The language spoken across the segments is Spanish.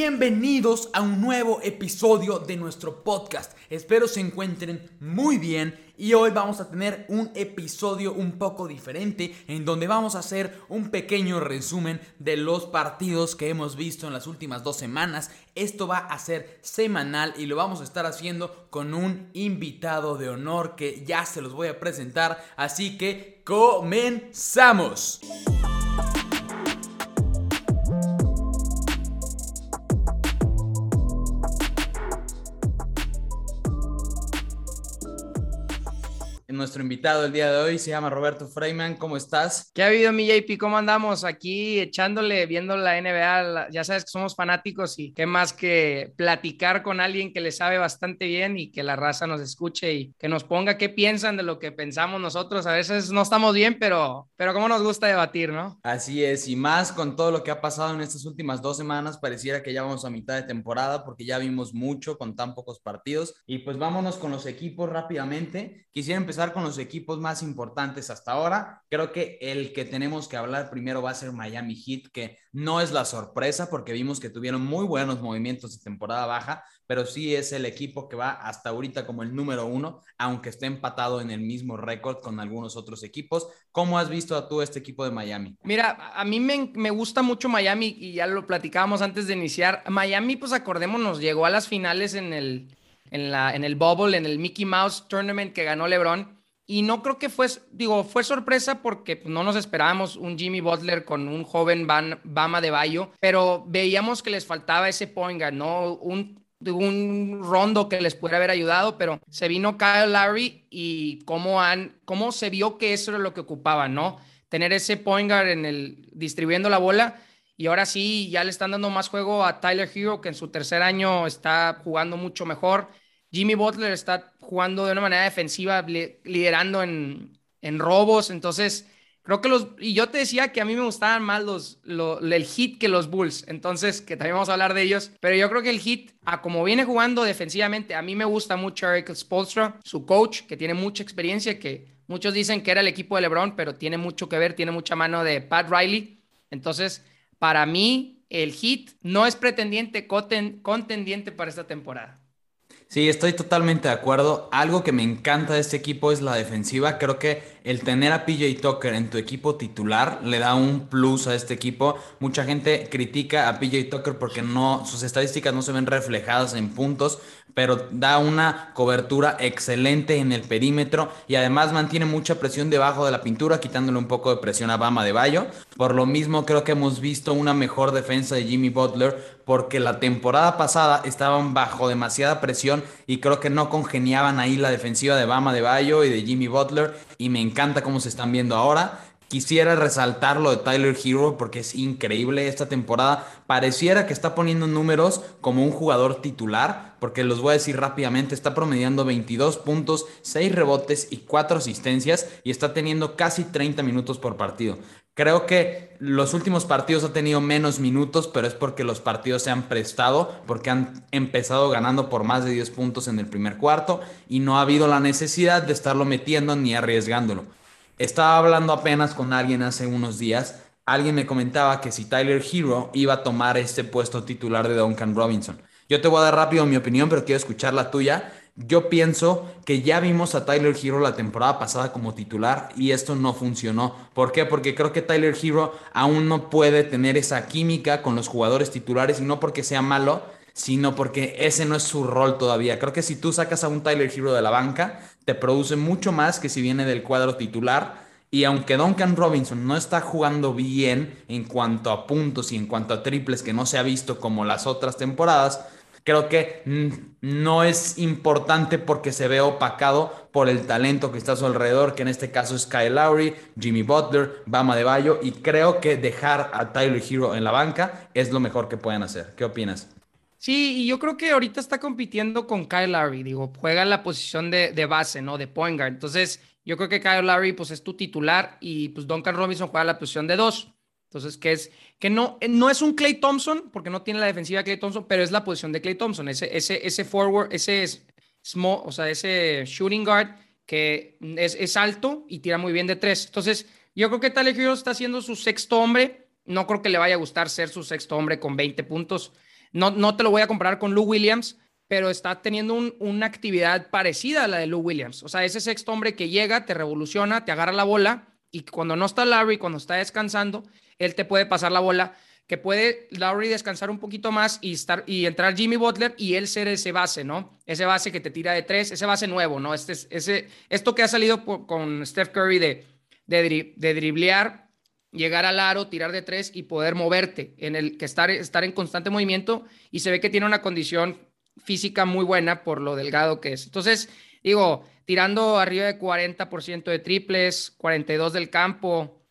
Bienvenidos a un nuevo episodio de nuestro podcast. Espero se encuentren muy bien y hoy vamos a tener un episodio un poco diferente en donde vamos a hacer un pequeño resumen de los partidos que hemos visto en las últimas dos semanas. Esto va a ser semanal y lo vamos a estar haciendo con un invitado de honor que ya se los voy a presentar. Así que comenzamos. Nuestro invitado el día de hoy se llama Roberto Freiman. ¿Cómo estás? ¿Qué ha habido, mi JP? ¿Cómo andamos? Aquí echándole, viendo la NBA. Ya sabes que somos fanáticos y qué más que platicar con alguien que le sabe bastante bien y que la raza nos escuche y que nos ponga qué piensan de lo que pensamos nosotros. A veces no estamos bien, pero, pero cómo nos gusta debatir, ¿no? Así es, y más con todo lo que ha pasado en estas últimas dos semanas, pareciera que ya vamos a mitad de temporada porque ya vimos mucho con tan pocos partidos. Y pues vámonos con los equipos rápidamente. Quisiera empezar con los equipos más importantes hasta ahora. Creo que el que tenemos que hablar primero va a ser Miami Heat, que no es la sorpresa porque vimos que tuvieron muy buenos movimientos de temporada baja, pero sí es el equipo que va hasta ahorita como el número uno, aunque esté empatado en el mismo récord con algunos otros equipos. ¿Cómo has visto a tú este equipo de Miami? Mira, a mí me, me gusta mucho Miami y ya lo platicábamos antes de iniciar. Miami, pues acordémonos, llegó a las finales en el, en, la, en el Bubble, en el Mickey Mouse Tournament que ganó LeBron y no creo que fue, digo, fue sorpresa porque pues, no nos esperábamos un Jimmy Butler con un joven Bama de Bayo, pero veíamos que les faltaba ese point guard, ¿no? Un, un rondo que les pudiera haber ayudado, pero se vino Kyle Larry y cómo, han, cómo se vio que eso era lo que ocupaban, ¿no? Tener ese point en el, distribuyendo la bola. Y ahora sí, ya le están dando más juego a Tyler Hero, que en su tercer año está jugando mucho mejor. Jimmy Butler está jugando de una manera defensiva, liderando en, robos. Entonces, creo que los. Y yo te decía que a mí me gustaban más los, el hit que los Bulls. Entonces, que también vamos a hablar de ellos. Pero yo creo que el hit, a como viene jugando defensivamente, a mí me gusta mucho Eric Spolstra, su coach, que tiene mucha experiencia, que muchos dicen que era el equipo de LeBron, pero tiene mucho que ver, tiene mucha mano de Pat Riley. Entonces, para mí, el hit no es pretendiente, contendiente para esta temporada. Sí, estoy totalmente de acuerdo. Algo que me encanta de este equipo es la defensiva. Creo que el tener a PJ Tucker en tu equipo titular le da un plus a este equipo. Mucha gente critica a PJ Tucker porque no, sus estadísticas no se ven reflejadas en puntos, pero da una cobertura excelente en el perímetro y además mantiene mucha presión debajo de la pintura, quitándole un poco de presión a Bama de Bayo. Por lo mismo, creo que hemos visto una mejor defensa de Jimmy Butler porque la temporada pasada estaban bajo demasiada presión y creo que no congeniaban ahí la defensiva de Bama de Bayo y de Jimmy Butler y me encanta cómo se están viendo ahora. Quisiera resaltar lo de Tyler Hero porque es increíble esta temporada. Pareciera que está poniendo números como un jugador titular, porque los voy a decir rápidamente, está promediando 22 puntos, 6 rebotes y 4 asistencias y está teniendo casi 30 minutos por partido. Creo que los últimos partidos ha tenido menos minutos, pero es porque los partidos se han prestado, porque han empezado ganando por más de 10 puntos en el primer cuarto y no ha habido la necesidad de estarlo metiendo ni arriesgándolo. Estaba hablando apenas con alguien hace unos días. Alguien me comentaba que si Tyler Hero iba a tomar este puesto titular de Duncan Robinson. Yo te voy a dar rápido mi opinión, pero quiero escuchar la tuya. Yo pienso que ya vimos a Tyler Hero la temporada pasada como titular y esto no funcionó. ¿Por qué? Porque creo que Tyler Hero aún no puede tener esa química con los jugadores titulares y no porque sea malo, sino porque ese no es su rol todavía. Creo que si tú sacas a un Tyler Hero de la banca, te produce mucho más que si viene del cuadro titular. Y aunque Duncan Robinson no está jugando bien en cuanto a puntos y en cuanto a triples que no se ha visto como las otras temporadas, creo que no es importante porque se ve opacado por el talento que está a su alrededor, que en este caso es Kyle Lowry, Jimmy Butler, Bama de Bayo, y creo que dejar a Tyler Hero en la banca es lo mejor que pueden hacer. ¿Qué opinas? Sí, y yo creo que ahorita está compitiendo con Kyle Lowry, digo, juega en la posición de, base, ¿no? De point guard. Entonces, yo creo que Kyle Lowry, pues, es tu titular y, pues, Duncan Robinson juega en la posición de dos. Entonces, que es, que no, no es un Clay Thompson, porque no tiene la defensiva de Clay Thompson, pero es la posición de Clay Thompson, ese, ese, ese forward, ese small, o sea, ese shooting guard que es, es alto y tira muy bien de tres. Entonces, yo creo que Tyler Hero está haciendo su sexto hombre. No creo que le vaya a gustar ser su sexto hombre con 20 puntos. no, no te lo voy a comparar con Lou Williams, pero está teniendo una actividad parecida a la de Lou Williams. O sea, ese sexto hombre que llega, te revoluciona, te agarra la bola y cuando no está Larry, cuando está descansando, él te puede pasar la bola, que puede Larry descansar un poquito más y, estar, y entrar Jimmy Butler y él ser ese base, ¿no? Ese base que te tira de tres, ese base nuevo, ¿no? Este, ese, esto que ha salido con Steph Curry de, de, driblear llegar al aro, tirar de tres y poder moverte, en el que estar, estar en constante movimiento y se ve que tiene una condición física muy buena por lo delgado que es. Entonces, digo, tirando arriba de 40% de triples, 42 del campo,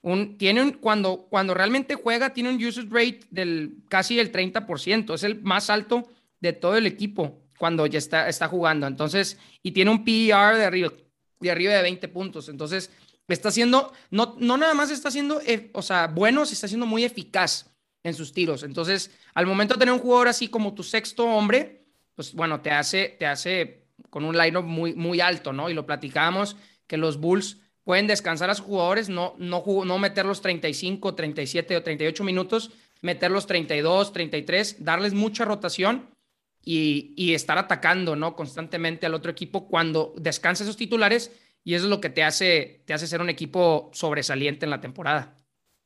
un, tiene un, cuando, cuando realmente juega, tiene un usage rate del casi el 30%, es el más alto de todo el equipo cuando ya está, está jugando. Entonces, y tiene un PER de arriba, de arriba de 20 puntos. Entonces, está haciendo, no, no nada más está haciendo, eh, o sea, bueno, se está haciendo muy eficaz en sus tiros. Entonces, al momento de tener un jugador así como tu sexto hombre, pues bueno, te hace, te hace con un line muy, muy alto, ¿no? Y lo platicábamos que los Bulls pueden descansar a sus jugadores, no, no, no meter los 35, 37 o 38 minutos, meter los 32, 33, darles mucha rotación y, y estar atacando, ¿no? Constantemente al otro equipo cuando descansa esos titulares y eso es lo que te hace, te hace ser un equipo sobresaliente en la temporada.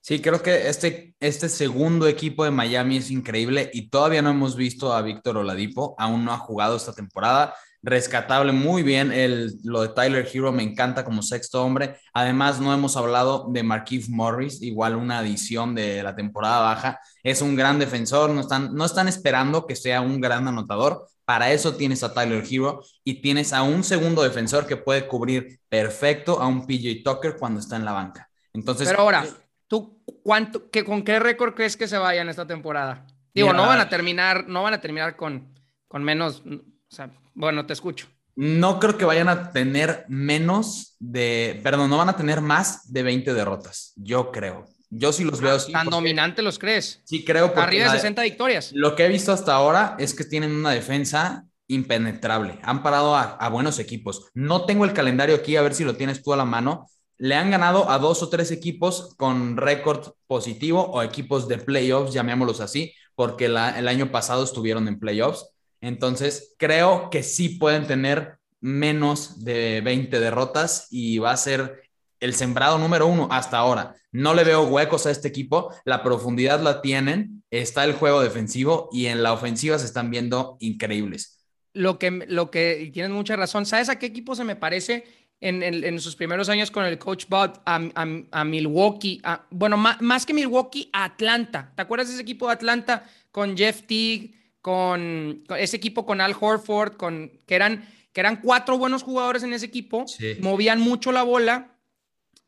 Sí, creo que este, este segundo equipo de Miami es increíble y todavía no hemos visto a Víctor Oladipo, aún no ha jugado esta temporada. Rescatable muy bien, el, lo de Tyler Hero me encanta como sexto hombre. Además, no hemos hablado de Marquise Morris, igual una adición de la temporada baja. Es un gran defensor, no están, no están esperando que sea un gran anotador, para eso tienes a Tyler Hero y tienes a un segundo defensor que puede cubrir perfecto a un PJ Tucker cuando está en la banca. Entonces, Pero ahora, ¿tú cuánto, que, con qué récord crees que se vayan esta temporada? Digo, no van a terminar, no van a terminar con, con menos, o sea, bueno, te escucho. No creo que vayan a tener menos de, perdón, no van a tener más de 20 derrotas, yo creo. Yo sí los veo. Ah, ¿Tan dominante los crees? Sí, creo. Arriba de 60 victorias. Lo que he visto hasta ahora es que tienen una defensa impenetrable. Han parado a, buenos equipos. No tengo el calendario aquí, a ver si lo tienes tú a la mano. Le han ganado a dos o tres equipos con récord positivo o equipos de playoffs, llamémoslos así, porque el año pasado estuvieron en playoffs. Entonces, creo que sí pueden tener menos de 20 derrotas y va a ser el sembrado número uno hasta ahora. No le veo huecos a este equipo, la profundidad la tienen, está el juego defensivo y en la ofensiva se están viendo increíbles. Lo que, lo que tienes mucha razón. ¿Sabes a qué equipo se me parece en, sus primeros años con el coach Bud? A, Milwaukee, bueno, más, que Milwaukee, a Atlanta. ¿Te acuerdas ese equipo de Atlanta con Jeff Teague, con, ese equipo con Al Horford, con, que, eran, que eran cuatro buenos jugadores en ese equipo, movían mucho la bola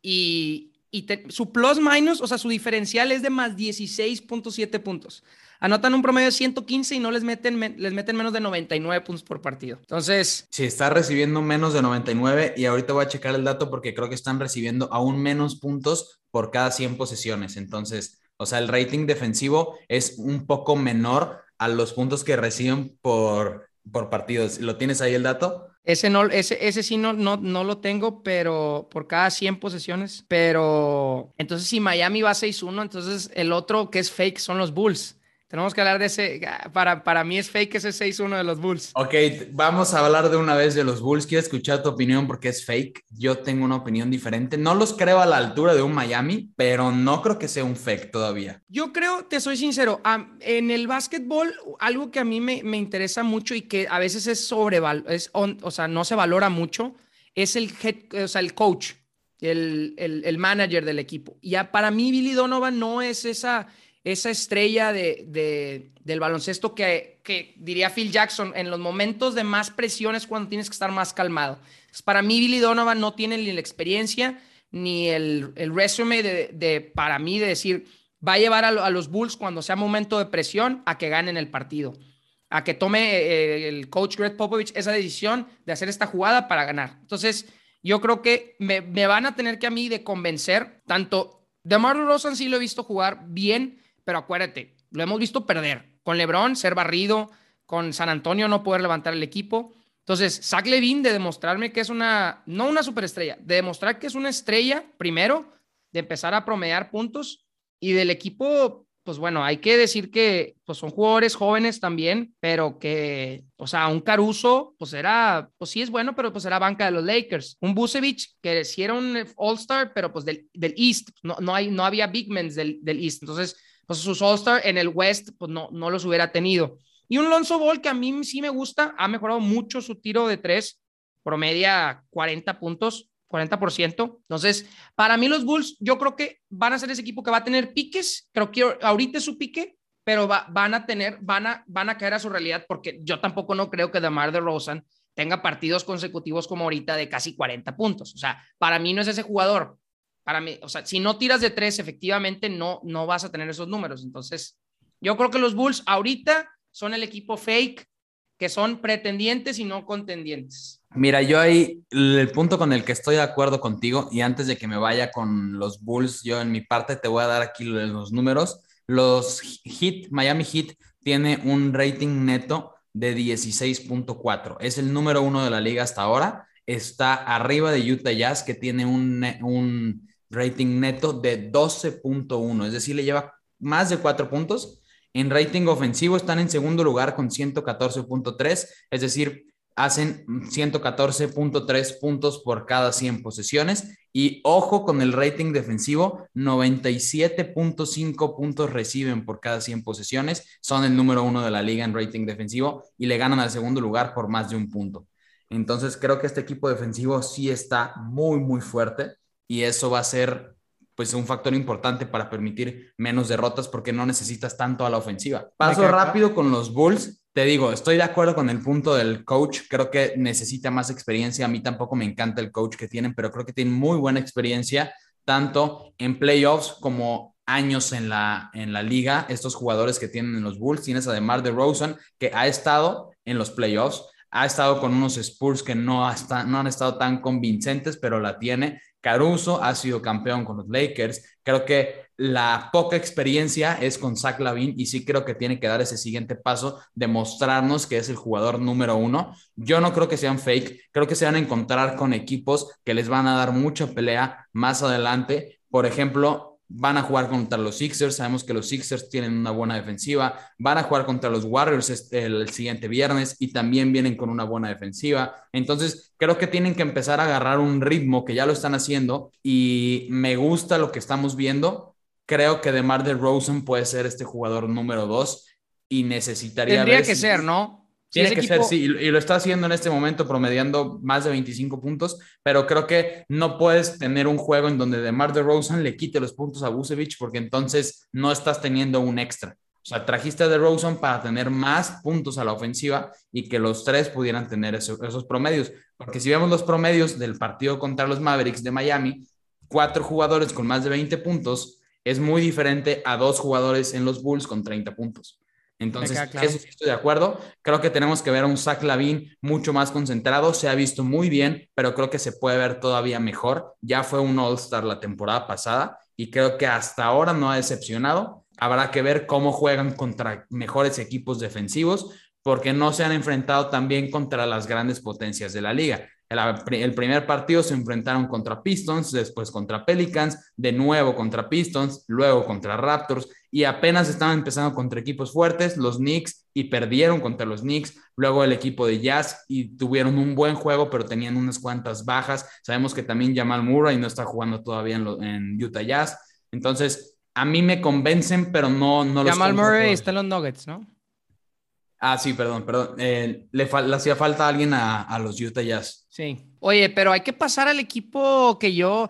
y, su plus minus, o sea, su diferencial es de más 16.7 puntos. Anotan un promedio de 115 y no les meten, les meten menos de 99 puntos por partido. Entonces... Sí, está recibiendo menos de 99 y ahorita voy a checar el dato porque creo que están recibiendo aún menos puntos por cada 100 posesiones. Entonces, o sea, el rating defensivo es un poco menor a los puntos que reciben por, por partidos. ¿Lo tienes ahí el dato? Ese, no, ese, ese sí no, no, no lo tengo, pero por cada 100 posesiones. Pero entonces si Miami va 6-1, entonces el otro que es fake son los Bulls. Tenemos que hablar de ese. Para, para mí es fake ese 6-1 de los Bulls. Ok, vamos a hablar de una vez de los Bulls. Quiero escuchar tu opinión porque es fake. Yo tengo una opinión diferente. No los creo a la altura de un Miami, pero no creo que sea un fake todavía. Yo creo, te soy sincero, en el básquetbol, algo que a mí me, me interesa mucho y que a veces es sobreval, es o sea, no se valora mucho, es el, head, o sea, el coach, el, el, el manager del equipo. Y para mí, Billy Donovan no es esa esa estrella de, del baloncesto que, que, diría Phil Jackson, en los momentos de más presiones cuando tienes que estar más calmado. para mí, Billy Donovan no tiene ni la experiencia ni el, el resume de, para mí, de decir, va a llevar a, los Bulls cuando sea momento de presión a que ganen el partido, a que tome eh, el coach Greg Popovich esa decisión de hacer esta jugada para ganar. Entonces, yo creo que me, me van a tener que a mí de convencer, tanto de Marlon Rosen sí lo he visto jugar bien, pero acuérdate, lo hemos visto perder. Con LeBron ser barrido, con San Antonio no poder levantar el equipo. Entonces, Zach Levine de demostrarme que es una, no una superestrella, de demostrar que es una estrella, primero, de empezar a promediar puntos y del equipo pues bueno, hay que decir que pues son jugadores jóvenes también, pero que, o sea, un Caruso, pues era, pues sí es bueno, pero pues era banca de los Lakers. Un Busevich, que sí era un All-Star, pero pues del, del East, no, no, hay, no había big men del, del East. Entonces, pues sus All-Star en el West, pues no, no los hubiera tenido. Y un Lonzo Ball que a mí sí me gusta, ha mejorado mucho su tiro de tres, promedia 40 puntos, 40%. Entonces, para mí los Bulls, yo creo que van a ser ese equipo que va a tener piques. Creo que ahorita es su pique, pero van a tener, van a, van a caer a su realidad porque yo tampoco no creo que DeMar DeRozan tenga partidos consecutivos como ahorita de casi 40 puntos. O sea, para mí no es ese jugador. Para mí, o sea, si no tiras de tres, efectivamente no, no vas a tener esos números. Entonces, yo creo que los Bulls ahorita son el equipo fake, que son pretendientes y no contendientes. Mira, yo ahí el punto con el que estoy de acuerdo contigo y antes de que me vaya con los Bulls, yo en mi parte te voy a dar aquí los números. Los Heat, Miami Heat tiene un rating neto de 16.4. Es el número uno de la liga hasta ahora. Está arriba de Utah Jazz que tiene un, un rating neto de 12.1. Es decir, le lleva más de cuatro puntos. En rating ofensivo están en segundo lugar con 114.3. Es decir, hacen 114.3 puntos por cada 100 posesiones y ojo con el rating defensivo, 97.5 puntos reciben por cada 100 posesiones, son el número uno de la liga en rating defensivo y le ganan al segundo lugar por más de un punto. Entonces creo que este equipo defensivo sí está muy, muy fuerte y eso va a ser pues un factor importante para permitir menos derrotas porque no necesitas tanto a la ofensiva. Paso rápido con los Bulls te digo, estoy de acuerdo con el punto del coach. Creo que necesita más experiencia. A mí tampoco me encanta el coach que tienen, pero creo que tienen muy buena experiencia, tanto en playoffs como años en la, en la liga. Estos jugadores que tienen en los Bulls, tienes además de Rosen, que ha estado en los playoffs, ha estado con unos Spurs que no, hasta, no han estado tan convincentes, pero la tiene. Caruso ha sido campeón con los Lakers. Creo que la poca experiencia es con Zach Lavin y sí creo que tiene que dar ese siguiente paso de mostrarnos que es el jugador número uno. Yo no creo que sean fake, creo que se van a encontrar con equipos que les van a dar mucha pelea más adelante. Por ejemplo, van a jugar contra los Sixers, sabemos que los Sixers tienen una buena defensiva, van a jugar contra los Warriors el siguiente viernes y también vienen con una buena defensiva. Entonces, creo que tienen que empezar a agarrar un ritmo que ya lo están haciendo y me gusta lo que estamos viendo. Creo que DeMar DeRozan puede ser este jugador número dos y necesitaría... Tendría que ser, ¿no? Tiene que ser, sí, y lo está haciendo en este momento promediando más de 25 puntos, pero creo que no puedes tener un juego en donde DeMar DeRozan le quite los puntos a Busevich porque entonces no estás teniendo un extra. O sea, trajiste a DeRozan para tener más puntos a la ofensiva y que los tres pudieran tener esos promedios. Porque si vemos los promedios del partido contra los Mavericks de Miami, cuatro jugadores con más de 20 puntos es muy diferente a dos jugadores en los Bulls con 30 puntos. Entonces, eso sí estoy de acuerdo. Creo que tenemos que ver a un Zach Lavin mucho más concentrado. Se ha visto muy bien, pero creo que se puede ver todavía mejor. Ya fue un All-Star la temporada pasada y creo que hasta ahora no ha decepcionado. Habrá que ver cómo juegan contra mejores equipos defensivos, porque no se han enfrentado también contra las grandes potencias de la liga. El, primer partido se enfrentaron contra Pistons, después contra Pelicans, de nuevo contra Pistons, luego contra Raptors y apenas estaban empezando contra equipos fuertes, los Knicks, y perdieron contra los Knicks, luego el equipo de Jazz y tuvieron un buen juego, pero tenían unas cuantas bajas. Sabemos que también Jamal Murray no está jugando todavía en, Utah Jazz. Entonces, a mí me convencen, pero no, no los Jamal Murray está en los Nuggets, ¿no? Ah, sí, perdón, perdón. Eh, le, hacía falta alguien a, a, los Utah Jazz. Sí. Oye, pero hay que pasar al equipo que yo.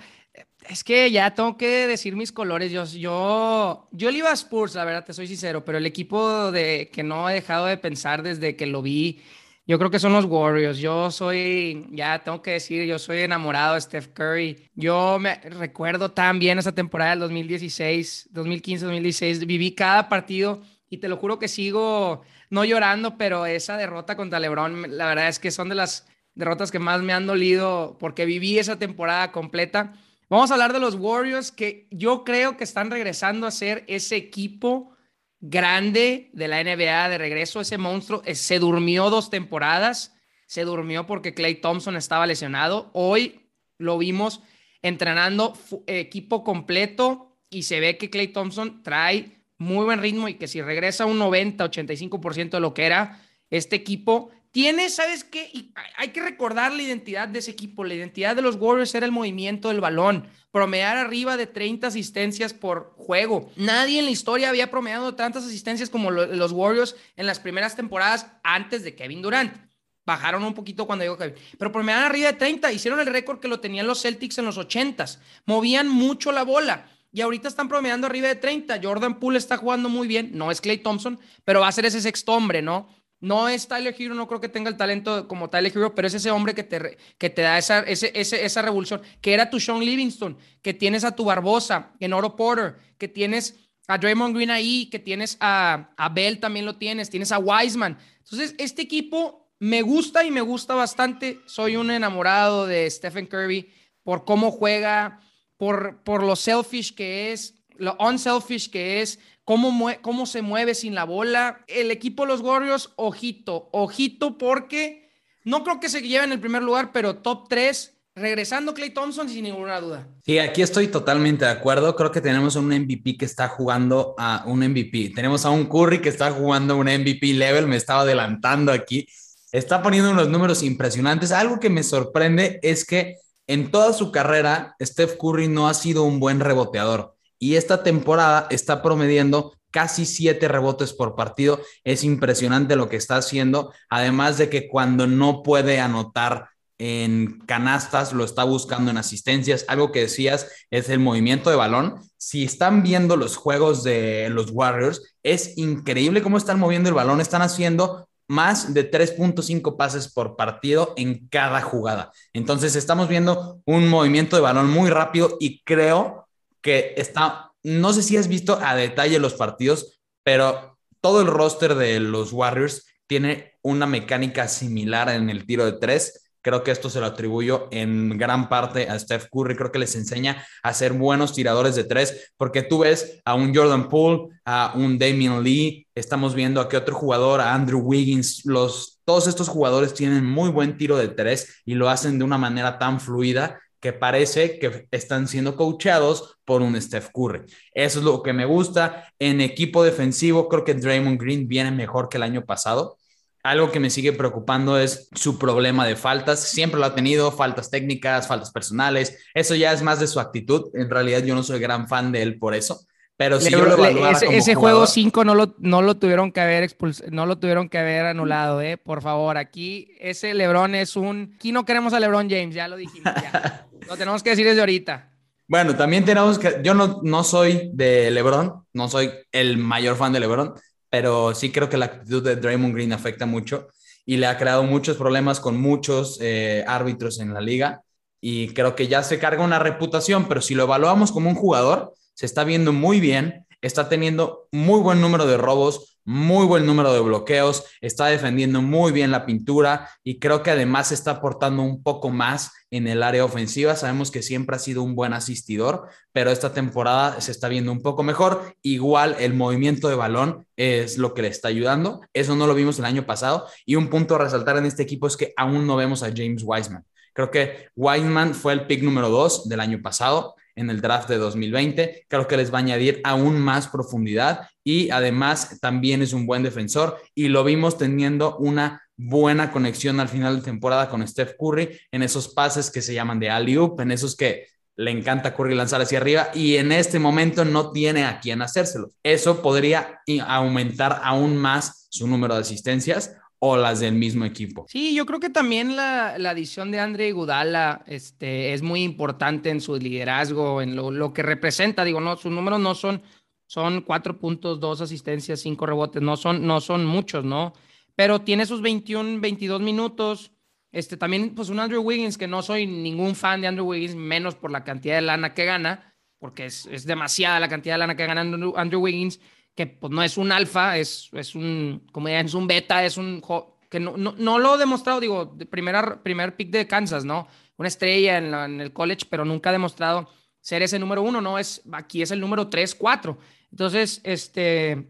Es que ya tengo que decir mis colores. Yo, yo, yo le iba a Spurs, la verdad, te soy sincero, pero el equipo de que no he dejado de pensar desde que lo vi, yo creo que son los Warriors. Yo soy, ya tengo que decir, yo soy enamorado de Steph Curry. Yo me recuerdo tan bien esa temporada del 2016, 2015, 2016. Viví cada partido y te lo juro que sigo no llorando, pero esa derrota contra LeBron, la verdad es que son de las derrotas que más me han dolido porque viví esa temporada completa. Vamos a hablar de los Warriors que yo creo que están regresando a ser ese equipo grande de la NBA de regreso, ese monstruo. Eh, se durmió dos temporadas, se durmió porque Clay Thompson estaba lesionado. Hoy lo vimos entrenando equipo completo y se ve que Clay Thompson trae muy buen ritmo y que si regresa un 90, 85% de lo que era este equipo, tiene, ¿sabes qué? Y hay que recordar la identidad de ese equipo. La identidad de los Warriors era el movimiento del balón, promediar arriba de 30 asistencias por juego. Nadie en la historia había promediado tantas asistencias como los Warriors en las primeras temporadas antes de Kevin Durant. Bajaron un poquito cuando llegó Kevin. Pero promediaron arriba de 30. Hicieron el récord que lo tenían los Celtics en los 80s. Movían mucho la bola. Y ahorita están promediando arriba de 30. Jordan Poole está jugando muy bien. No es Clay Thompson, pero va a ser ese sexto hombre, ¿no? No es Tyler Hero, no creo que tenga el talento como Tyler Hero, pero es ese hombre que te, que te da esa, ese, esa revolución, que era tu Sean Livingston, que tienes a tu Barbosa, en Oro Porter, que tienes a Draymond Green ahí, que tienes a, a Bell también lo tienes, tienes a Wiseman. Entonces, este equipo me gusta y me gusta bastante. Soy un enamorado de Stephen Curry por cómo juega, por, por lo selfish que es, lo unselfish que es, cómo, cómo se mueve sin la bola. El equipo de los Warriors, ojito, ojito, porque no creo que se lleve en el primer lugar, pero top 3, regresando Clay Thompson sin ninguna duda. Sí, aquí estoy totalmente de acuerdo. Creo que tenemos un MVP que está jugando a un MVP. Tenemos a un Curry que está jugando un MVP level. Me estaba adelantando aquí. Está poniendo unos números impresionantes. Algo que me sorprende es que en toda su carrera, Steph Curry no ha sido un buen reboteador y esta temporada está promediando casi siete rebotes por partido. Es impresionante lo que está haciendo, además de que cuando no puede anotar en canastas, lo está buscando en asistencias. Algo que decías es el movimiento de balón. Si están viendo los juegos de los Warriors, es increíble cómo están moviendo el balón. Están haciendo más de 3.5 pases por partido en cada jugada. Entonces estamos viendo un movimiento de balón muy rápido y creo que está, no sé si has visto a detalle los partidos, pero todo el roster de los Warriors tiene una mecánica similar en el tiro de tres. Creo que esto se lo atribuyo en gran parte a Steph Curry. Creo que les enseña a ser buenos tiradores de tres, porque tú ves a un Jordan Poole, a un Damian Lee, estamos viendo a qué otro jugador, a Andrew Wiggins. Los, todos estos jugadores tienen muy buen tiro de tres y lo hacen de una manera tan fluida que parece que están siendo coachados por un Steph Curry. Eso es lo que me gusta. En equipo defensivo, creo que Draymond Green viene mejor que el año pasado. Algo que me sigue preocupando es su problema de faltas. Siempre lo ha tenido, faltas técnicas, faltas personales. Eso ya es más de su actitud. En realidad yo no soy gran fan de él por eso. Pero si yo lo ese, ese juego 5 no lo, no lo tuvieron que haber no lo tuvieron que haber anulado, eh. Por favor, aquí ese LeBron es un. Aquí no queremos a LeBron James, ya lo dijimos. Ya. lo tenemos que decir desde ahorita. Bueno, también tenemos que. Yo no, no soy de LeBron, no soy el mayor fan de LeBron, pero sí creo que la actitud de Draymond Green afecta mucho y le ha creado muchos problemas con muchos eh, árbitros en la liga. Y creo que ya se carga una reputación, pero si lo evaluamos como un jugador, se está viendo muy bien, está teniendo muy buen número de robos, muy buen número de bloqueos, está defendiendo muy bien la pintura y creo que además está aportando un poco más en el área ofensiva. Sabemos que siempre ha sido un buen asistidor, pero esta temporada se está viendo un poco mejor. Igual el movimiento de balón es lo que le está ayudando. Eso no lo vimos el año pasado. Y un punto a resaltar en este equipo es que aún no vemos a James Wiseman. Creo que Wiseman fue el pick número dos del año pasado en el draft de 2020. Creo que les va a añadir aún más profundidad y además también es un buen defensor y lo vimos teniendo una buena conexión al final de temporada con Steph Curry en esos pases que se llaman de alley-oop, en esos que le encanta Curry lanzar hacia arriba y en este momento no tiene a quién hacérselo. Eso podría aumentar aún más su número de asistencias o las del mismo equipo. Sí, yo creo que también la, la adición de Andre Gudala este, es muy importante en su liderazgo, en lo, lo, que representa. Digo, no, sus números no son, son cuatro puntos, dos asistencias, cinco rebotes, no son, no son muchos, ¿no? Pero tiene sus 21, 22 minutos. Este, también, pues un Andrew Wiggins, que no soy ningún fan de Andrew Wiggins, menos por la cantidad de lana que gana, porque es, es demasiada la cantidad de lana que gana Andrew, Andrew Wiggins que pues no es un alfa, es, es un, como ya es un beta, es un, que no, no, no lo he demostrado, digo, primera, primer pick de Kansas, ¿no? Una estrella en, en, el college, pero nunca ha demostrado ser ese número uno, ¿no? Es, aquí es el número tres, cuatro. Entonces, este,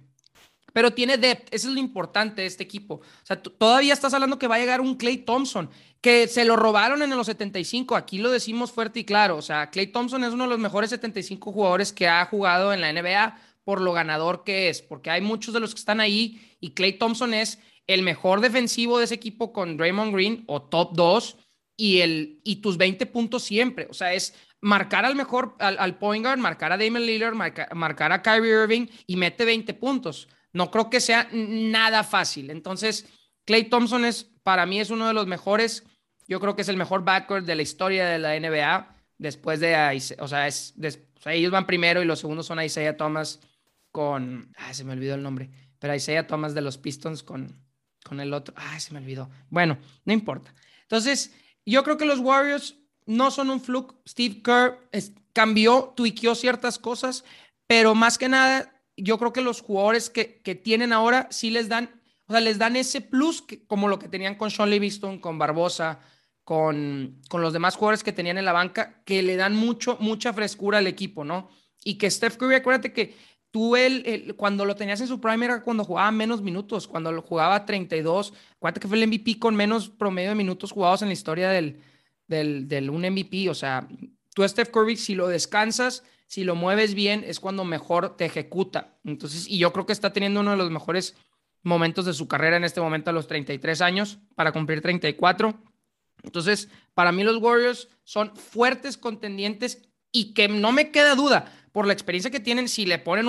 pero tiene depth, eso es lo importante de este equipo. O sea, todavía estás hablando que va a llegar un Clay Thompson, que se lo robaron en los 75, aquí lo decimos fuerte y claro, o sea, Clay Thompson es uno de los mejores 75 jugadores que ha jugado en la NBA por lo ganador que es, porque hay muchos de los que están ahí y Clay Thompson es el mejor defensivo de ese equipo con Draymond Green o top 2 y, el, y tus 20 puntos siempre. O sea, es marcar al mejor, al, point guard, marcar a Damon Lillard, marcar a Kyrie Irving y mete 20 puntos. No creo que sea nada fácil. Entonces, Clay Thompson es, para mí, es uno de los mejores. Yo creo que es el mejor backcourt de la historia de la NBA. Después de, o sea, es, ellos van primero y los segundos son Isaiah Thomas con, ah, se me olvidó el nombre, pero Isaiah Thomas de los Pistons con, con el otro, ah, se me olvidó. Bueno, no importa. Entonces, yo creo que los Warriors no son un fluke. Steve Kerr cambió, tuiqueó ciertas cosas, pero más que nada, yo creo que los jugadores que, que, tienen ahora sí les dan, o sea, les dan ese plus que, como lo que tenían con Sean Livingston, con Barbosa, con, con los demás jugadores que tenían en la banca, que le dan mucho, mucha frescura al equipo, ¿no? Y que Steph Curry, acuérdate que tú él, cuando lo tenías en su prime era cuando jugaba menos minutos, cuando lo jugaba 32, acuérdate que fue el MVP con menos promedio de minutos jugados en la historia del, del, del un MVP, o sea, tú Steph Curry, si lo descansas, si lo mueves bien, es cuando mejor te ejecuta. Entonces, y yo creo que está teniendo uno de los mejores momentos de su carrera en este momento a los 33 años para cumplir 34. Entonces, para mí los Warriors son fuertes contendientes y que no me queda duda por la experiencia que tienen, si le ponen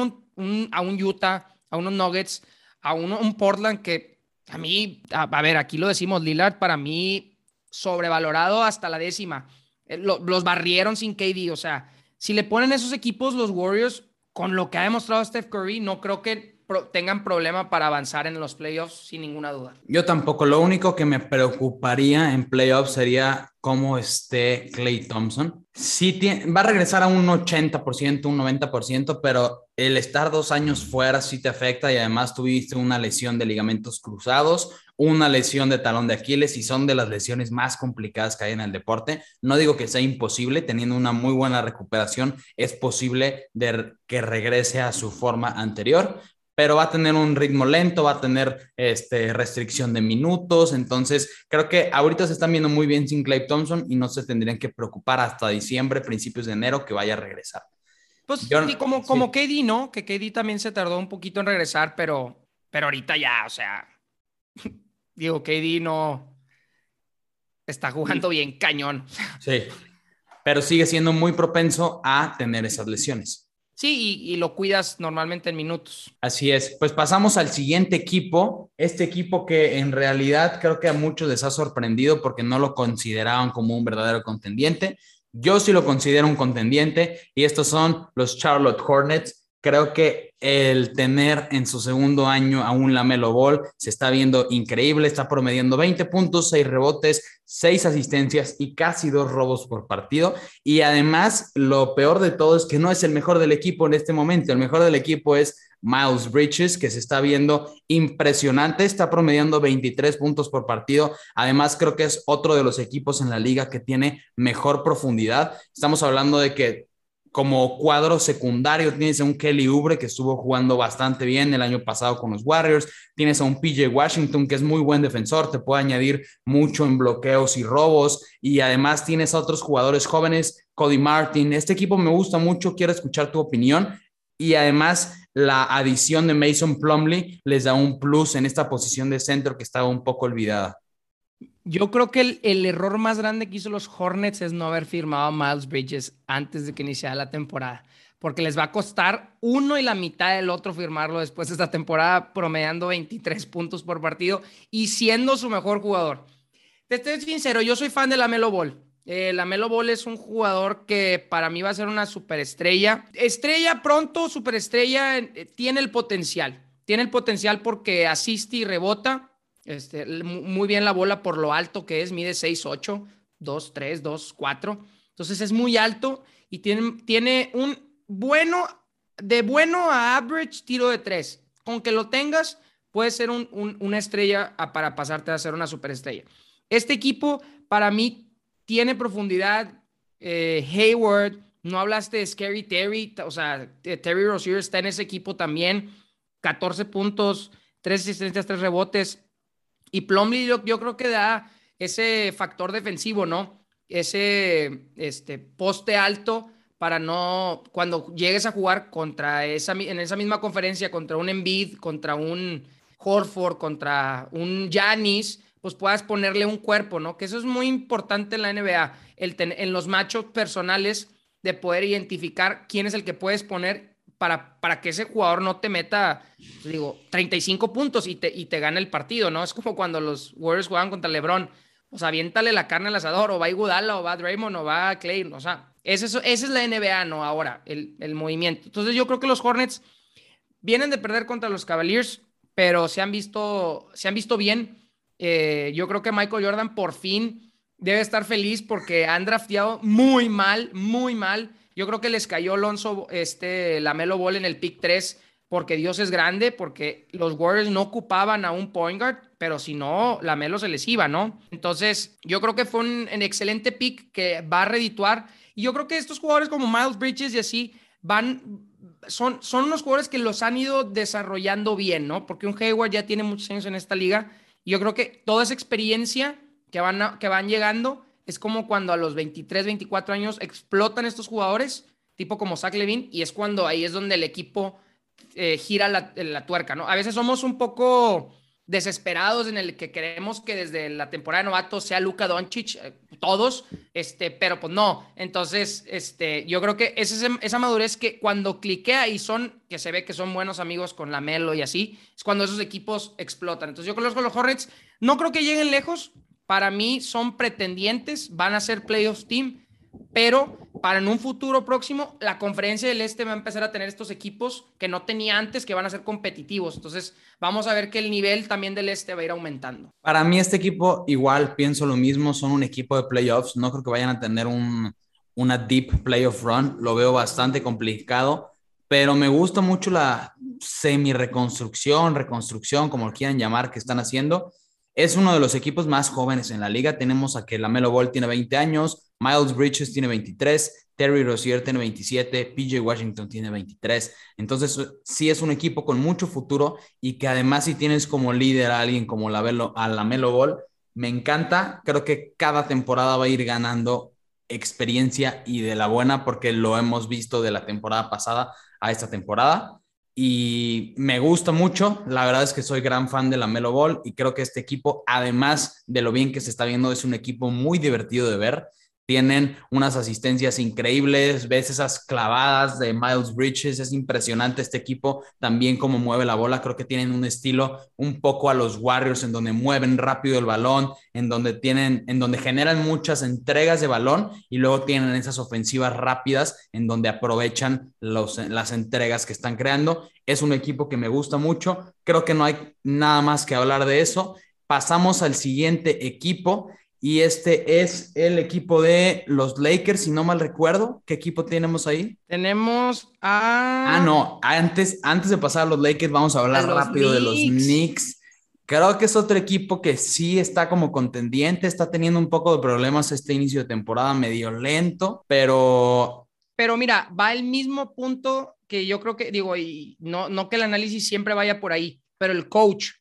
a un Utah, a unos Nuggets, a un Portland que a mí, a, ver, aquí lo decimos, Lillard para mí sobrevalorado hasta la décima. Eh, los barrieron sin KD, o sea, si le ponen esos equipos los Warriors, con lo que ha demostrado Steph Curry, no creo que tengan problema para avanzar en los playoffs sin ninguna duda. Yo tampoco. Lo único que me preocuparía en playoffs sería cómo esté Clay Thompson. Sí va a regresar a un 80%, un 90%, pero el estar dos años fuera sí te afecta y además tuviste una lesión de ligamentos cruzados, una lesión de talón de Aquiles y son de las lesiones más complicadas que hay en el deporte. No digo que sea imposible, teniendo una muy buena recuperación, es posible de que regrese a su forma anterior, pero va a tener un ritmo lento, va a tener este, restricción de minutos, entonces creo que ahorita se están viendo muy bien sin Clay Thompson y no se tendrían que preocupar hasta diciembre, principios de enero que vaya a regresar. Pues sí, como, como KD, ¿no? Que KD también se tardó un poquito en regresar, pero, pero ahorita ya, o sea, digo, KD no está jugando bien cañón. Sí, pero sigue siendo muy propenso a tener esas lesiones. Sí, y, lo cuidas normalmente en minutos. Así es. Pues pasamos al siguiente equipo. Este equipo que en realidad creo que a muchos les ha sorprendido porque no lo consideraban como un verdadero contendiente. Yo sí lo considero un contendiente y estos son los Charlotte Hornets Creo que el tener en su segundo año a un Lamelo Ball se está viendo increíble, está promediando 20 puntos, 6 rebotes, 6 asistencias y casi dos robos por partido. Y además, lo peor de todo es que no es el mejor del equipo en este momento, el mejor del equipo es Miles Bridges, que se está viendo impresionante, está promediando 23 puntos por partido. Además, creo que es otro de los equipos en la liga que tiene mejor profundidad. Estamos hablando de que como cuadro secundario tienes a un Kelly Ubre que estuvo jugando bastante bien el año pasado con los Warriors, tienes a un PJ Washington que es muy buen defensor, te puede añadir mucho en bloqueos y robos y además tienes a otros jugadores jóvenes, Cody Martin, este equipo me gusta mucho, quiero escuchar tu opinión y además la adición de Mason Plumley les da un plus en esta posición de centro que estaba un poco olvidada. Yo creo que el, error más grande que hizo los Hornets es no haber firmado a Miles Bridges antes de que iniciara la temporada, porque les va a costar uno y la mitad del otro firmarlo después de esta temporada, promediando 23 puntos por partido y siendo su mejor jugador. Te estoy sincero, yo soy fan de la Melo Ball. Eh, la Melo Ball es un jugador que para mí va a ser una superestrella. Estrella pronto, superestrella, eh, tiene el potencial. Tiene el potencial porque asiste y rebota este, muy bien la bola por lo alto que es, mide 6'8, 2'3, 2'4. Entonces es muy alto y tiene, tiene un bueno, de bueno a average tiro de tres. Con que lo tengas, puede ser una estrella para pasarte a ser una superestrella. Este equipo, para mí, tiene profundidad. Eh, Hayward, no hablaste de Scary Terry, o sea, Terry Rozier está en ese equipo también. 14 puntos, 3 asistencias, 3 rebotes. Y Plumlee yo, creo que da ese factor defensivo, ¿no? Ese este, poste alto para no, cuando llegues a jugar contra esa, en esa misma conferencia, contra un Embiid, contra un Horford, contra un Giannis, pues puedas ponerle un cuerpo, ¿no? Que eso es muy importante en la NBA, el en los machos personales, de poder identificar quién es el que puedes poner para, para que ese jugador no te meta, digo, 35 puntos y te, y te gane el partido, ¿no? Es como cuando los Warriors juegan contra LeBron. O sea, aviéntale la carne al asador, o va Iguodala, o va Draymond, o va Clay. O sea, esa es, esa es la NBA, ¿no? Ahora, el, el movimiento. Entonces yo creo que los Hornets vienen de perder contra los Cavaliers, pero se han visto, se han visto bien. Eh, yo creo que Michael Jordan por fin debe estar feliz porque han drafteado muy mal, muy mal. Yo creo que les cayó Alonso, este, la Melo Ball en el pick 3 porque Dios es grande, porque los Warriors no ocupaban a un point guard, pero si no, la Melo se les iba, ¿no? Entonces, yo creo que fue un, un excelente pick que va a redituar. Y yo creo que estos jugadores como Miles Bridges y así van, son, son unos jugadores que los han ido desarrollando bien, ¿no? Porque un Hayward ya tiene muchos años en esta liga y yo creo que toda esa experiencia que van, que van llegando es como cuando a los 23, 24 años explotan estos jugadores, tipo como Zach Levine, y es cuando ahí es donde el equipo eh, gira la, la, tuerca, ¿no? A veces somos un poco desesperados en el que queremos que desde la temporada de novato sea Luka Doncic, eh, todos, este, pero pues no. Entonces, este, yo creo que es esa madurez que cuando cliquea y son, que se ve que son buenos amigos con la Melo y así, es cuando esos equipos explotan. Entonces, yo conozco los Hornets, no creo que lleguen lejos. Para mí son pretendientes, van a ser playoffs team, pero para en un futuro próximo, la conferencia del Este va a empezar a tener estos equipos que no tenía antes, que van a ser competitivos. Entonces, vamos a ver que el nivel también del Este va a ir aumentando. Para mí, este equipo, igual pienso lo mismo, son un equipo de playoffs. No creo que vayan a tener un, una deep playoff run. Lo veo bastante complicado, pero me gusta mucho la semi-reconstrucción, reconstrucción, como lo quieran llamar, que están haciendo. Es uno de los equipos más jóvenes en la liga. Tenemos a que la Melo Ball tiene 20 años, Miles Bridges tiene 23, Terry Rozier tiene 27, PJ Washington tiene 23. Entonces, sí es un equipo con mucho futuro y que además si tienes como líder a alguien como la, a la Melo Ball, me encanta. Creo que cada temporada va a ir ganando experiencia y de la buena porque lo hemos visto de la temporada pasada a esta temporada y me gusta mucho. La verdad es que soy gran fan de la Melo Ball y creo que este equipo, además de lo bien que se está viendo, es un equipo muy divertido de ver tienen unas asistencias increíbles, ves esas clavadas de Miles Bridges, es impresionante este equipo, también cómo mueve la bola, creo que tienen un estilo un poco a los Warriors en donde mueven rápido el balón, en donde tienen, en donde generan muchas entregas de balón y luego tienen esas ofensivas rápidas en donde aprovechan los, las entregas que están creando. Es un equipo que me gusta mucho, creo que no hay nada más que hablar de eso. Pasamos al siguiente equipo y este es el equipo de los Lakers, si no mal recuerdo. ¿Qué equipo tenemos ahí? Tenemos a... Ah, no, antes, antes de pasar a los Lakers, vamos a hablar rápido de los Knicks. Creo que es otro equipo que sí está como contendiente, está teniendo un poco de problemas este inicio de temporada, medio lento, pero... Pero mira, va el mismo punto que yo creo que, digo, y no, no que el análisis siempre vaya por ahí, pero el coach,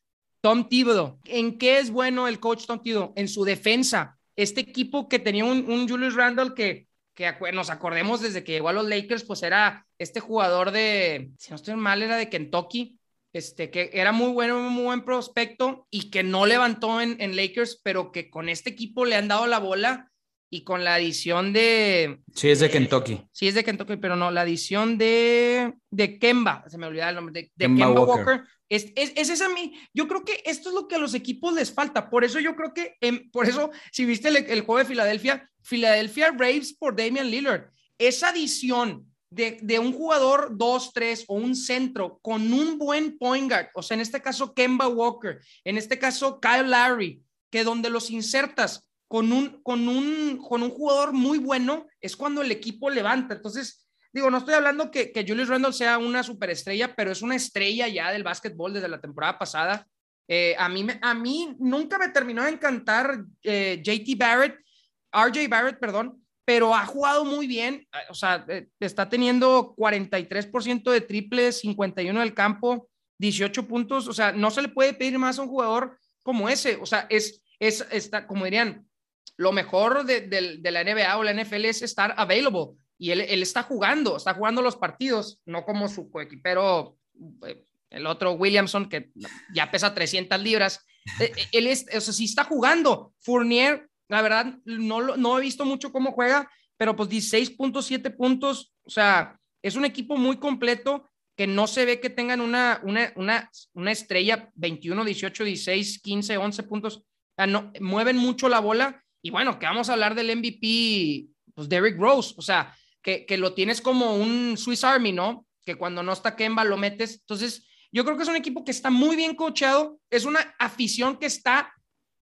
Tom Thibodeau. ¿En qué es bueno el coach Tom Thibodeau? En su defensa. Este equipo que tenía un, Julius Randle que, que nos acordemos desde que llegó a los Lakers, pues era este jugador de, si no estoy mal, era de Kentucky, este, que era muy bueno, muy buen prospecto y que no levantó en, en Lakers, pero que con este equipo le han dado la bola y con la adición de... Sí, es de Kentucky. Sí, es de Kentucky, pero no, la adición de, de Kemba, se me olvidaba el nombre, de, Kemba, Walker es, es, esa mi, yo creo que esto es lo que a los equipos les falta. Por eso yo creo que, por eso, si viste el, el, juego de Filadelfia, Filadelfia Braves por Damian Lillard, esa adición de, de, un jugador 2-3 o un centro con un buen point guard, o sea, en este caso Kemba Walker, en este caso Kyle Larry, que donde los insertas con un, con un, con un jugador muy bueno, es cuando el equipo levanta. Entonces, Digo, no estoy hablando que, que Julius Randle sea una superestrella, pero es una estrella ya del básquetbol desde la temporada pasada. Eh, a, mí, a mí nunca me terminó de encantar eh, JT Barrett, RJ Barrett, perdón, pero ha jugado muy bien. Eh, o sea, está teniendo 43% de triples, 51 del campo, 18 puntos. O sea, no se le puede pedir más a un jugador como ese. O sea, es, es está, como dirían, lo mejor de, de, de la NBA o la NFL es estar available y él, él está jugando, está jugando los partidos, no como su coequipero, eh, el otro Williamson, que ya pesa 300 libras. Eh, eh, él es, o sea, sí está jugando. Fournier, la verdad, no, no he visto mucho cómo juega, pero pues 16.7 puntos, o sea, es un equipo muy completo que no se ve que tengan una, una, una, una estrella 21, 18, 16, 15, 11 puntos. O sea, no, mueven mucho la bola. Y bueno, que vamos a hablar del MVP, pues Derrick Rose, o sea, que, que lo tienes como un Swiss Army, ¿no? Que cuando no está Kemba lo metes. Entonces, yo creo que es un equipo que está muy bien coachado, es una afición que está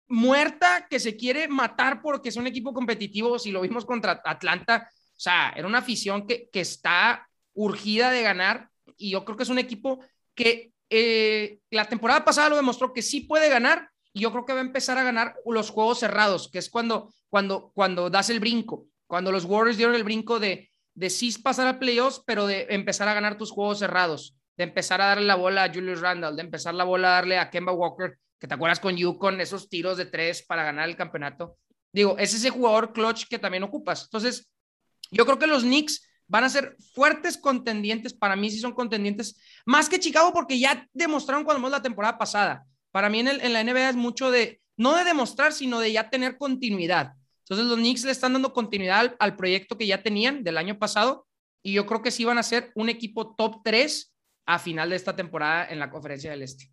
muerta, que se quiere matar porque es un equipo competitivo. Si lo vimos contra Atlanta, o sea, era una afición que, que está urgida de ganar y yo creo que es un equipo que eh, la temporada pasada lo demostró que sí puede ganar yo creo que va a empezar a ganar los juegos cerrados, que es cuando, cuando, cuando das el brinco, cuando los Warriors dieron el brinco de, de sí pasar a playoffs, pero de empezar a ganar tus juegos cerrados, de empezar a darle la bola a Julius Randall, de empezar la bola a darle a Kemba Walker, que te acuerdas con Yukon, esos tiros de tres para ganar el campeonato. Digo, es ese jugador clutch que también ocupas. Entonces, yo creo que los Knicks van a ser fuertes contendientes. Para mí sí son contendientes. Más que Chicago porque ya demostraron cuando la temporada pasada. Para mí en, en, la NBA es mucho de, no de demostrar, sino de ya tener continuidad. Entonces los Knicks le están dando continuidad al, al proyecto que ya tenían del año pasado. Y yo creo que sí van a ser un equipo top 3 a final de esta temporada en la conferencia del Este.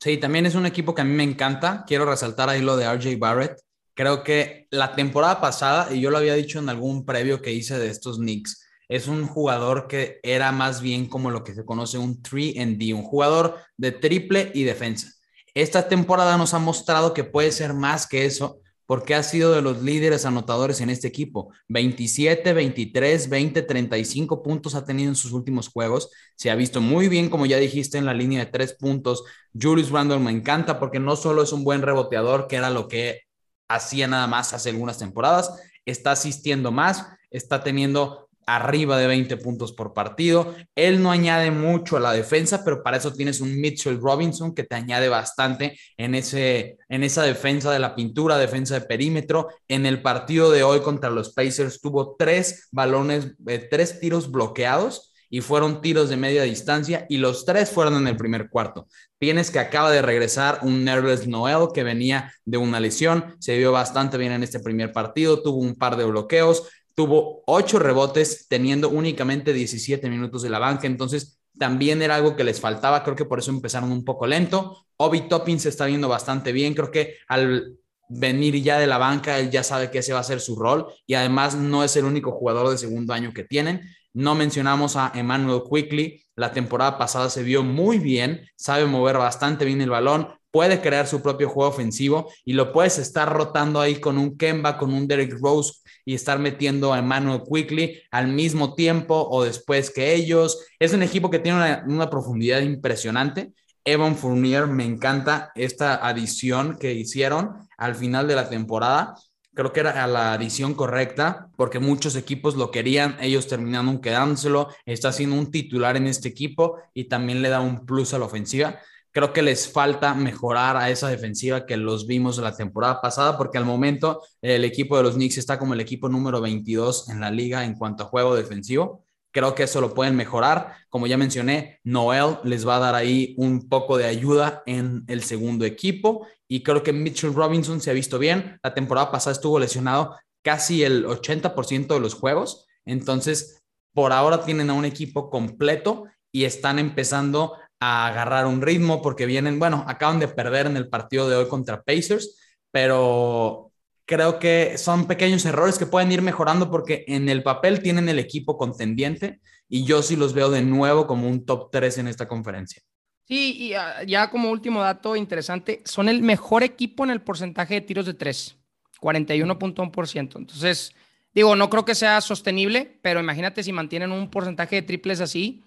Sí, también es un equipo que a mí me encanta. Quiero resaltar ahí lo de RJ Barrett. Creo que la temporada pasada, y yo lo había dicho en algún previo que hice de estos Knicks, es un jugador que era más bien como lo que se conoce un 3D, un jugador de triple y defensa. Esta temporada nos ha mostrado que puede ser más que eso porque ha sido de los líderes anotadores en este equipo. 27, 23, 20, 35 puntos ha tenido en sus últimos juegos. Se ha visto muy bien, como ya dijiste, en la línea de tres puntos. Julius Randle me encanta porque no solo es un buen reboteador, que era lo que hacía nada más hace algunas temporadas, está asistiendo más, está teniendo arriba de 20 puntos por partido. Él no añade mucho a la defensa, pero para eso tienes un Mitchell Robinson que te añade bastante en, ese, en esa defensa de la pintura, defensa de perímetro. En el partido de hoy contra los Pacers tuvo tres balones, eh, tres tiros bloqueados y fueron tiros de media distancia y los tres fueron en el primer cuarto. Tienes que acaba de regresar un Nervous Noel que venía de una lesión, se vio bastante bien en este primer partido, tuvo un par de bloqueos, tuvo ocho rebotes teniendo únicamente 17 minutos de la banca, entonces también era algo que les faltaba, creo que por eso empezaron un poco lento. Obi Toppin se está viendo bastante bien, creo que al venir ya de la banca, él ya sabe que ese va a ser su rol y además no es el único jugador de segundo año que tienen. No mencionamos a Emmanuel Quickly, la temporada pasada se vio muy bien, sabe mover bastante bien el balón, puede crear su propio juego ofensivo y lo puedes estar rotando ahí con un Kemba, con un Derek Rose y estar metiendo a Emmanuel Quickly al mismo tiempo o después que ellos. Es un equipo que tiene una, profundidad impresionante. Evan Fournier, me encanta esta adición que hicieron al final de la temporada. Creo que era la adición correcta porque muchos equipos lo querían, ellos terminaron quedándoselo. Está siendo un titular en este equipo y también le da un plus a la ofensiva. Creo que les falta mejorar a esa defensiva que los vimos la temporada pasada, porque al momento el equipo de los Knicks está como el equipo número 22 en la liga en cuanto a juego defensivo. Creo que eso lo pueden mejorar. Como ya mencioné, Noel les va a dar ahí un poco de ayuda en el segundo equipo. Y creo que Mitchell Robinson se ha visto bien. La temporada pasada estuvo lesionado casi el 80% de los juegos. Entonces, por ahora tienen a un equipo completo y están empezando a agarrar un ritmo porque vienen, bueno, acaban de perder en el partido de hoy contra Pacers, pero creo que son pequeños errores que pueden ir mejorando porque en el papel tienen el equipo contendiente y yo sí los veo de nuevo como un top 3 en esta conferencia. Sí, y ah, ya como último dato interesante, son el mejor equipo en el porcentaje de tiros de 3, 41.1%. Entonces, digo, no creo que sea sostenible, pero imagínate si mantienen un porcentaje de triples así,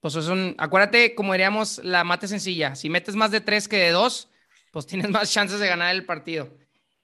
pues es un, acuérdate, como diríamos, la mate sencilla. Si metes más de tres que de dos, pues tienes más chances de ganar el partido.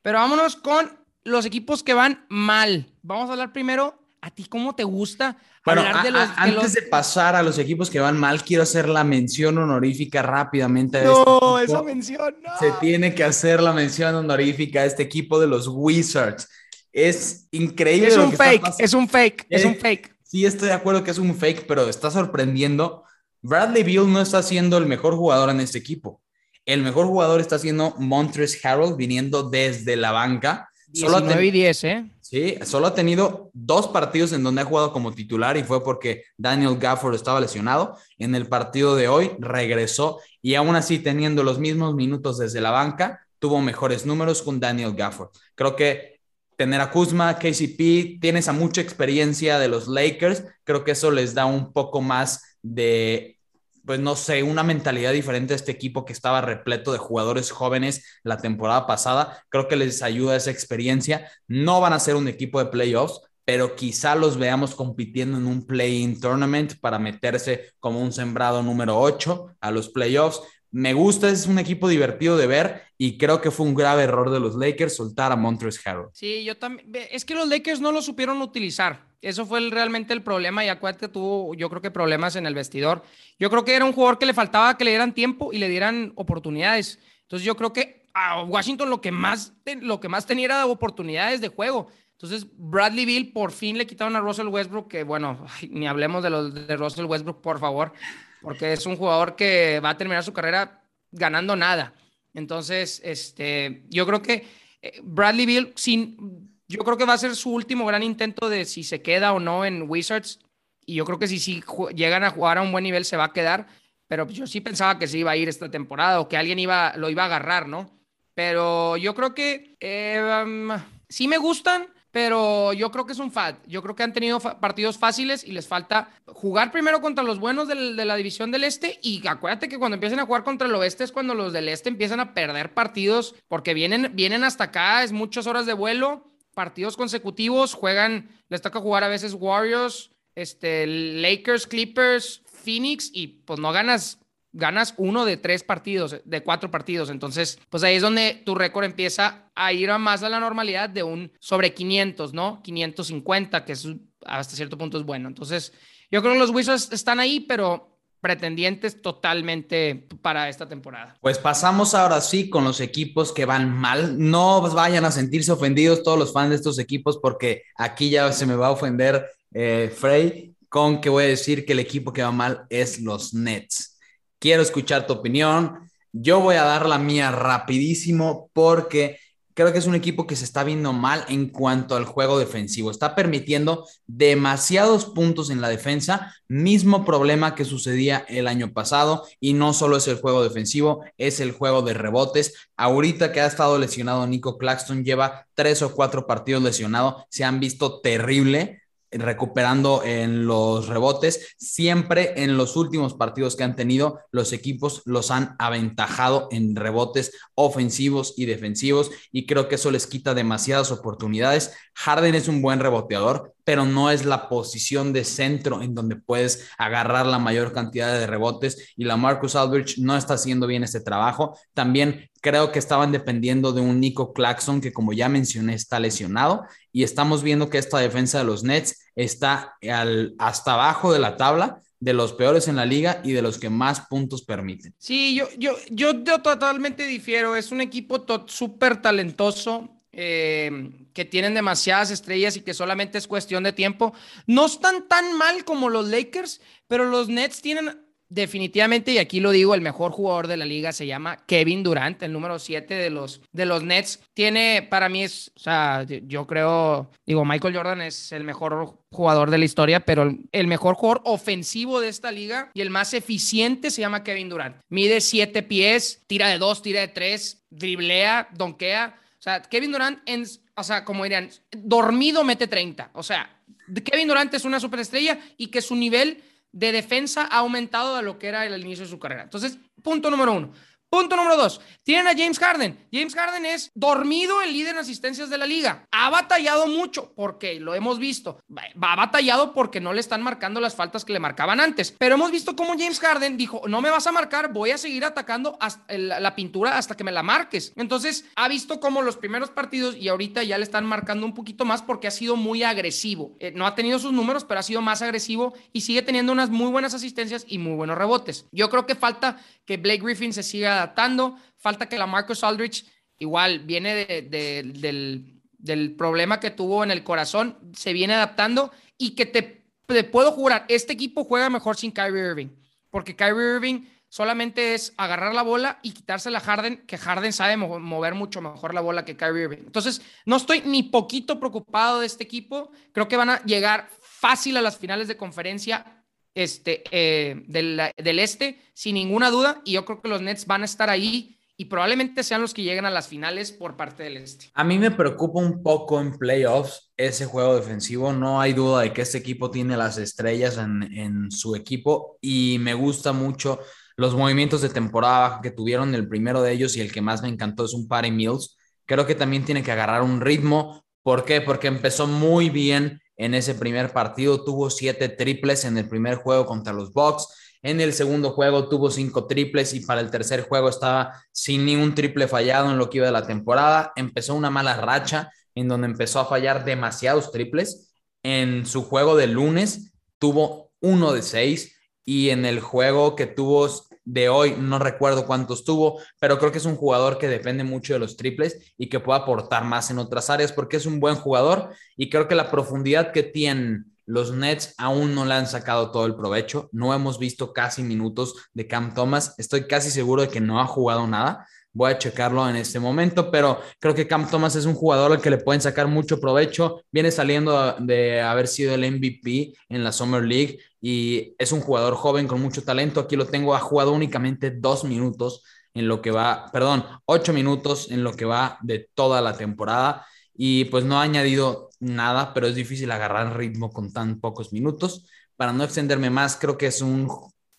Pero vámonos con los equipos que van mal. Vamos a hablar primero, ¿a ti cómo te gusta hablar de los, antes de pasar a los equipos que van mal, quiero hacer la mención honorífica rápidamente. no, este esa mención, no. Se tiene que hacer la mención honorífica a este equipo de los Wizards. Es increíble. Es un fake, es un fake, es un fake sí estoy de acuerdo que es un fake, pero está sorprendiendo. Bradley Beal no está siendo el mejor jugador en este equipo. El mejor jugador está siendo Montres Harold viniendo desde la banca. 19 y 10, ¿eh? Sí, solo ha tenido dos partidos en donde ha jugado como titular y fue porque Daniel Gafford estaba lesionado. En el partido de hoy regresó y aún así teniendo los mismos minutos desde la banca, tuvo mejores números con Daniel Gafford. Creo que tener a Kuzma, KCP, tienes a mucha experiencia de los Lakers, creo que eso les da un poco más de pues no sé, una mentalidad diferente a este equipo que estaba repleto de jugadores jóvenes la temporada pasada. Creo que les ayuda esa experiencia. No van a ser un equipo de playoffs, pero quizá los veamos compitiendo en un play-in tournament para meterse como un sembrado número 8 a los playoffs. Me gusta, es un equipo divertido de ver y creo que fue un grave error de los Lakers soltar a Montrezl Harrell. Sí, yo también. Es que los Lakers no lo supieron utilizar. Eso fue realmente el problema y acuérdate, tuvo yo creo que problemas en el vestidor. Yo creo que era un jugador que le faltaba que le dieran tiempo y le dieran oportunidades. Entonces yo creo que a Washington lo que más, lo que más tenía era oportunidades de juego. Entonces Bradley Bill por fin le quitaron a Russell Westbrook, que bueno, ni hablemos de los de Russell Westbrook, por favor, porque es un jugador que va a terminar su carrera ganando nada. Entonces, este, yo creo que eh, Bradley Bill, sin, yo creo que va a ser su último gran intento de si se queda o no en Wizards. Y yo creo que si, si llegan a jugar a un buen nivel se va a quedar. Pero yo sí pensaba que se iba a ir esta temporada o que alguien iba, lo iba a agarrar, ¿no? Pero yo creo que eh, um, sí me gustan, pero yo creo que es un fad. Yo creo que han tenido partidos fáciles y les falta jugar primero contra los buenos de la división del este y acuérdate que cuando empiecen a jugar contra el oeste es cuando los del este empiezan a perder partidos porque vienen, vienen hasta acá, es muchas horas de vuelo partidos consecutivos, juegan, les toca jugar a veces Warriors, este, Lakers, Clippers, Phoenix y pues no ganas, ganas uno de tres partidos, de cuatro partidos. Entonces, pues ahí es donde tu récord empieza a ir a más a la normalidad de un sobre 500, ¿no? 550, que es hasta cierto punto es bueno. Entonces, yo creo que los Wizards están ahí, pero pretendientes totalmente para esta temporada. Pues pasamos ahora sí con los equipos que van mal. No vayan a sentirse ofendidos todos los fans de estos equipos porque aquí ya se me va a ofender eh, Frey con que voy a decir que el equipo que va mal es los Nets. Quiero escuchar tu opinión. Yo voy a dar la mía rapidísimo porque creo que es un equipo que se está viendo mal en cuanto al juego defensivo. Está permitiendo demasiados puntos en la defensa, mismo problema que sucedía el año pasado. Y no solo es el juego defensivo, es el juego de rebotes. Ahorita que ha estado lesionado Nico Claxton, lleva tres o cuatro partidos lesionado, se han visto terrible recuperando en los rebotes. Siempre en los últimos partidos que han tenido, los equipos los han aventajado en rebotes ofensivos y defensivos y creo que eso les quita demasiadas oportunidades. Harden es un buen reboteador, pero no es la posición de centro en donde puedes agarrar la mayor cantidad de rebotes y la Marcus Aldridge no está haciendo bien este trabajo. También creo que estaban dependiendo de un Nico Claxon que como ya mencioné está lesionado y estamos viendo que esta defensa de los Nets está al, hasta abajo de la tabla de los peores en la liga y de los que más puntos permiten. Sí, yo, yo, yo, totalmente difiero. Es un equipo súper talentoso. Eh, que tienen demasiadas estrellas y que solamente es cuestión de tiempo. No están tan mal como los Lakers, pero los Nets tienen definitivamente, y aquí lo digo, el mejor jugador de la liga se llama Kevin Durant, el número 7 de los, de los Nets. Tiene, para mí es, o sea, yo creo, digo, Michael Jordan es el mejor jugador de la historia, pero el mejor jugador ofensivo de esta liga y el más eficiente se llama Kevin Durant. Mide 7 pies, tira de 2, tira de 3, driblea, donkea. O sea, Kevin Durant, en, o sea, como dirían, dormido mete 30. O sea, Kevin Durant es una superestrella y que su nivel de defensa ha aumentado a lo que era el inicio de su carrera. Entonces, punto número uno. Punto número dos, tienen a James Harden. James Harden es dormido el líder en asistencias de la liga. Ha batallado mucho porque lo hemos visto. Va batallado porque no le están marcando las faltas que le marcaban antes. Pero hemos visto cómo James Harden dijo, no me vas a marcar, voy a seguir atacando la pintura hasta que me la marques. Entonces ha visto cómo los primeros partidos y ahorita ya le están marcando un poquito más porque ha sido muy agresivo. Eh, no ha tenido sus números, pero ha sido más agresivo y sigue teniendo unas muy buenas asistencias y muy buenos rebotes. Yo creo que falta que Blake Griffin se siga Falta que la Marcus Aldrich igual viene del, del, problema que tuvo en el corazón, se viene adaptando y que te te puedo jurar, este equipo juega mejor sin Kyrie Irving, porque Kyrie Irving solamente es agarrar la bola y quitársela a Harden, que Harden sabe mover mucho mejor la bola que Kyrie Irving. Entonces, no estoy ni poquito preocupado de este equipo. Creo que van a llegar fácil a las finales de conferencia este, eh, del, del este, sin ninguna duda. Y yo creo que los Nets van a estar ahí y probablemente sean los que lleguen a las finales por parte del este. A mí me preocupa un poco en playoffs ese juego defensivo. No hay duda de que este equipo tiene las estrellas en, en su equipo y me gusta mucho los movimientos de temporada que tuvieron el primero de ellos y el que más me encantó es un Patty Mills. Creo que también tiene que agarrar un ritmo. ¿Por qué? Porque empezó muy bien en ese primer partido. Tuvo siete triples en el primer juego contra los Bucks. En el segundo juego tuvo cinco triples y para el tercer juego estaba sin ningún triple fallado en lo que iba de la temporada. Empezó una mala racha en donde empezó a fallar demasiados triples. En su juego de lunes tuvo uno de seis y en el juego que tuvo de hoy, no recuerdo cuántos tuvo, pero creo que es un jugador que depende mucho de los triples y que puede aportar más en otras áreas porque es un buen jugador y creo que la profundidad que tienen los Nets aún no le han sacado todo el provecho. No hemos visto casi minutos de Cam Thomas. Estoy casi seguro de que no ha jugado nada. Voy a checarlo en este momento, pero creo que Cam Thomas es un jugador al que le pueden sacar mucho provecho. Viene saliendo de haber sido el MVP en la Summer League y es un jugador joven con mucho talento. Aquí lo tengo, ha jugado únicamente dos minutos en lo que va, perdón, ocho minutos en lo que va de toda la temporada y pues no ha añadido nada, pero es difícil agarrar ritmo con tan pocos minutos. Para no extenderme más, creo que es un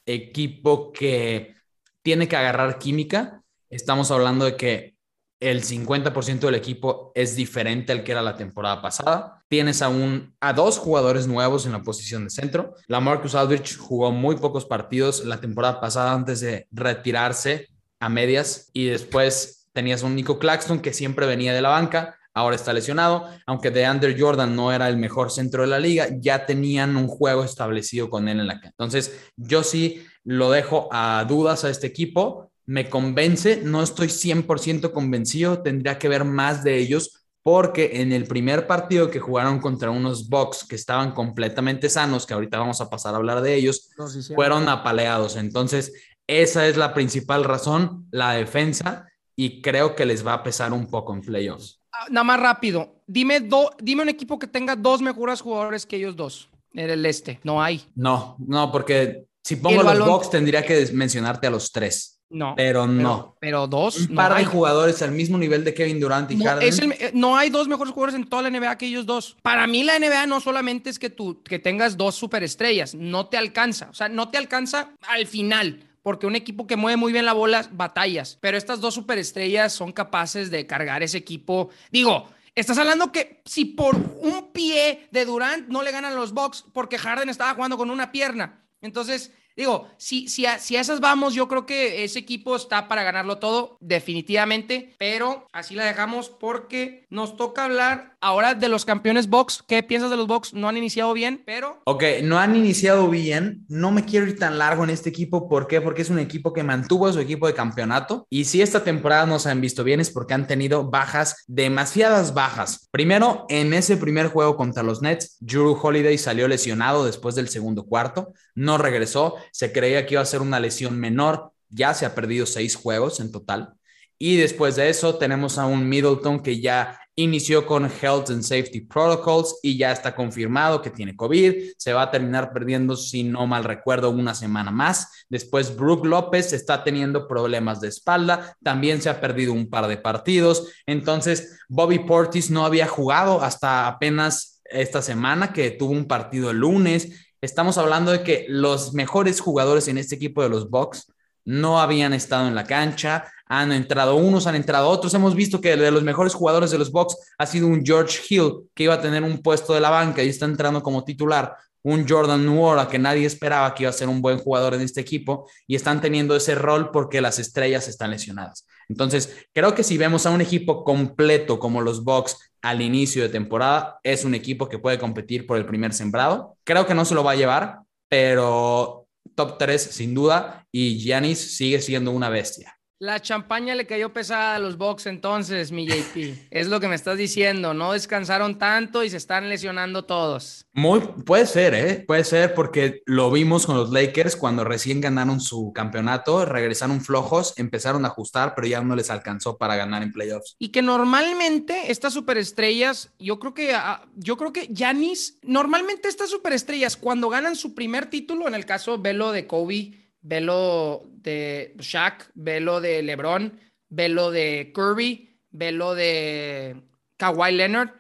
equipo que tiene que agarrar química estamos hablando de que el 50% del equipo es diferente al que era la temporada pasada. Tienes aún a dos jugadores nuevos en la posición de centro. La Marcus Aldrich jugó muy pocos partidos la temporada pasada antes de retirarse a medias y después tenías un Nico Claxton que siempre venía de la banca. Ahora está lesionado, aunque de Under Jordan no era el mejor centro de la liga, ya tenían un juego establecido con él en la cancha. Entonces, yo sí lo dejo a dudas a este equipo me convence, no estoy 100% convencido, tendría que ver más de ellos porque en el primer partido que jugaron contra unos Bucks que estaban completamente sanos, que ahorita vamos a pasar a hablar de ellos, fueron apaleados. Entonces, esa es la principal razón, la defensa, y creo que les va a pesar un poco en playoffs. Ah, nada más rápido, dime, do, dime un equipo que tenga dos mejores jugadores que ellos dos en el este. No hay. No, no, porque si pongo los Bucks tendría que mencionarte a los tres. No. Pero no. Pero, dos. Un par de jugadores al mismo nivel de Kevin Durant y no, Harden. No hay dos mejores jugadores en toda la NBA que ellos dos. Para mí la NBA no solamente es que tú que tengas dos superestrellas, no te alcanza. O sea, no te alcanza al final. Porque un equipo que mueve muy bien la bola, batallas. Pero estas dos superestrellas son capaces de cargar ese equipo. Digo, Estás hablando que si por un pie de Durant no le ganan los Bucks porque Harden estaba jugando con una pierna. Entonces, Digo, si, si, a, si a esas vamos, yo creo que ese equipo está para ganarlo todo, definitivamente, pero así la dejamos porque nos toca hablar ahora de los campeones box. ¿Qué piensas de los box? No han iniciado bien, pero... Ok, no han iniciado bien. No me quiero ir tan largo en este equipo. ¿Por qué? Porque es un equipo que mantuvo a su equipo de campeonato. Y si esta temporada no se han visto bien es porque han tenido bajas, demasiadas bajas. Primero, en ese primer juego contra los Nets, Drew Holiday salió lesionado después del segundo cuarto. No regresó se creía que iba a ser una lesión menor, ya se ha perdido seis juegos en total. Y después de eso tenemos a un Middleton que ya inició con Health and Safety Protocols y ya está confirmado que tiene COVID. Se va a terminar perdiendo, si no mal recuerdo, una semana más. Después Brook López está teniendo problemas de espalda. También se ha perdido un par de partidos. Entonces, Bobby Portis no había jugado hasta apenas esta semana que tuvo un partido el lunes Estamos hablando de que los mejores jugadores en este equipo de los Bucks no habían estado en la cancha, han entrado unos, han entrado otros. Hemos visto que de los mejores jugadores de los Bucks ha sido un George Hill que iba a tener un puesto de la banca y está entrando como titular. Un Jordan Nwora que nadie esperaba que iba a ser un buen jugador en este equipo y están teniendo ese rol porque las estrellas están lesionadas. Entonces, creo que si vemos a un equipo completo como los Bucks al inicio de temporada, es un equipo que puede competir por el primer sembrado. Creo que no se lo va a llevar, pero top 3 sin duda y Giannis sigue siendo una bestia. La champaña le cayó pesada a los Bucks entonces, mi JP. es lo que me estás diciendo. No descansaron tanto y se están lesionando todos. Muy, puede ser, ¿eh? Puede ser porque lo vimos con los Lakers cuando recién ganaron su campeonato, regresaron flojos, empezaron a ajustar, pero ya no les alcanzó para ganar en playoffs. Y que normalmente estas superestrellas, yo creo que, ah, yo creo que Yanis, normalmente estas superestrellas cuando ganan su primer título, en el caso Velo de Kobe, velo de Shaq, velo de LeBron, velo de Kirby, velo de Kawhi Leonard.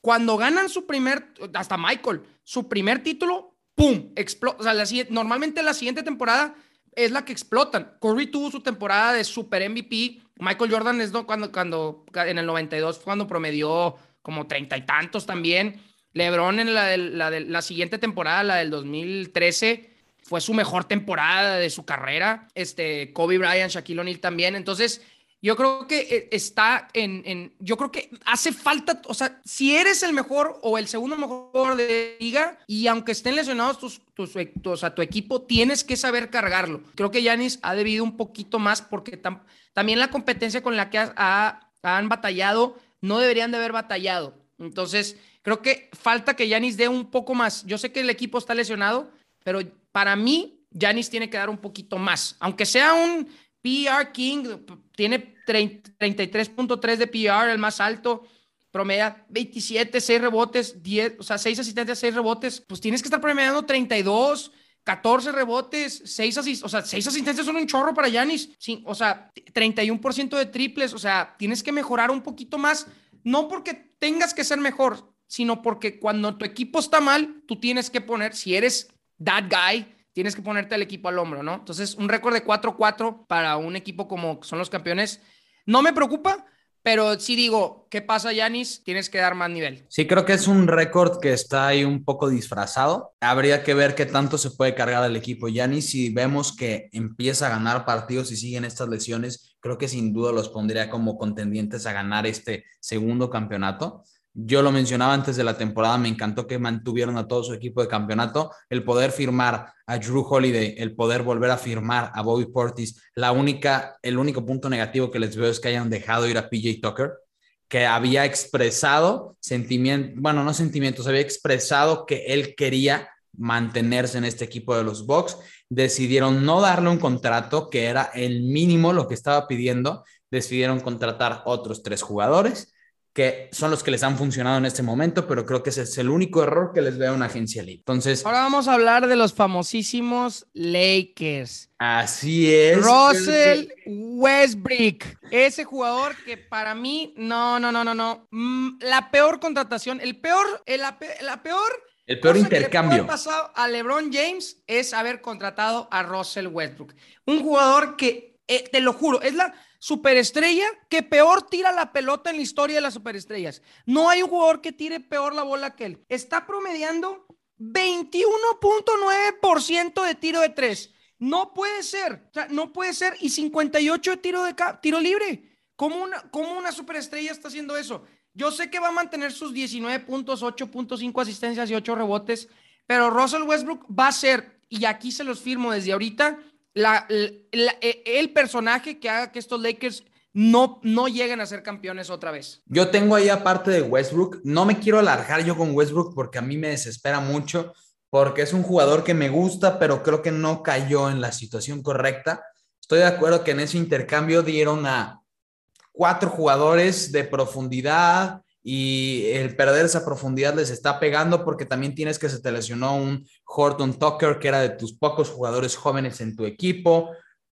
Cuando ganan su primer, hasta Michael, su primer título, ¡pum! Explota. O sea, normalmente la siguiente temporada es la que explotan. Curry tuvo su temporada de super MVP. Michael Jordan es cuando, cuando en el 92 cuando promedió como treinta y tantos también. LeBron en la, la, la siguiente temporada, la del 2013, fue su mejor temporada de su carrera. Este, Kobe Bryant, Shaquille O'Neal también. Entonces, yo creo que eh, está en, yo creo que hace falta, o sea, si eres el mejor o el segundo mejor de liga y aunque estén lesionados tus, tus, o sea, tu equipo, tienes que saber cargarlo. Creo que Yanis ha debido un poquito más porque también la competencia con la que han batallado no deberían de haber batallado. Entonces, creo que falta que Yanis dé un poco más. Yo sé que el equipo está lesionado, pero para mí, Janis tiene que dar un poquito más. Aunque sea un PR King, tiene 33.3 de PR, el más alto, promedia 27, 6 rebotes, 10, o sea, 6 asistentes, 6 rebotes, pues tienes que estar promediando 32, 14 rebotes, 6 asist o sea, 6 asistencias son un chorro para Yanis, sí, o sea, 31% de triples, o sea, tienes que mejorar un poquito más, no porque tengas que ser mejor, sino porque cuando tu equipo está mal, tú tienes que poner, si eres that guy, tienes que ponerte al equipo al hombro, ¿no? Entonces, un récord de 4-4 para un equipo como son los campeones, no me preocupa, pero sí digo, ¿qué pasa, Yanis? Tienes que dar más nivel. Sí, creo que es un récord que está ahí un poco disfrazado. Habría que ver qué tanto se puede cargar al equipo Yanis. Si vemos que empieza a ganar partidos y siguen estas lesiones, creo que sin duda los pondría como contendientes a ganar este segundo campeonato. Yo lo mencionaba antes de la temporada, me encantó que mantuvieron a todo su equipo de campeonato, el poder firmar a Drew Holiday, el poder volver a firmar a Bobby Portis. La única, el único punto negativo que les veo es que hayan dejado ir a PJ Tucker, que había expresado sentimientos, bueno, no sentimientos, había expresado que él quería mantenerse en este equipo de los Bucks. Decidieron no darle un contrato que era el mínimo lo que estaba pidiendo. Decidieron contratar otros tres jugadores que son los que les han funcionado en este momento, pero creo que ese es el único error que les veo a una agencia libre. Entonces, ahora vamos a hablar de los famosísimos Lakers. Así es. Russell Westbrook, ese jugador que para mí, no, no, no, no, no. Mm, la peor contratación, el peor, el, la peor el peor intercambio. Que pasado a LeBron James es haber contratado a Russell Westbrook. Un jugador que, eh, te lo juro, es la superestrella que peor tira la pelota en la historia de las superestrellas. No hay un jugador que tire peor la bola que él. Está promediando 21.9% de tiro de tres. No puede ser, no puede ser. Y 58 de tiro, de tiro libre. ¿Cómo una, ¿Cómo una superestrella está haciendo eso? Yo sé que va a mantener sus 19 puntos, 8.5 asistencias y 8 rebotes, pero Russell Westbrook va a ser, y aquí se los firmo desde ahorita, e, el personaje que haga que estos Lakers no, no lleguen a ser campeones otra vez. Yo tengo ahí aparte de Westbrook, no me quiero alargar yo con Westbrook porque a mí me desespera mucho, porque es un jugador que me gusta, pero creo que no cayó en la situación correcta. Estoy de acuerdo que en ese intercambio dieron a cuatro jugadores de profundidad, y el perder esa profundidad les está pegando porque también tienes que se te lesionó un Horton Tucker que era de tus pocos jugadores jóvenes en tu equipo,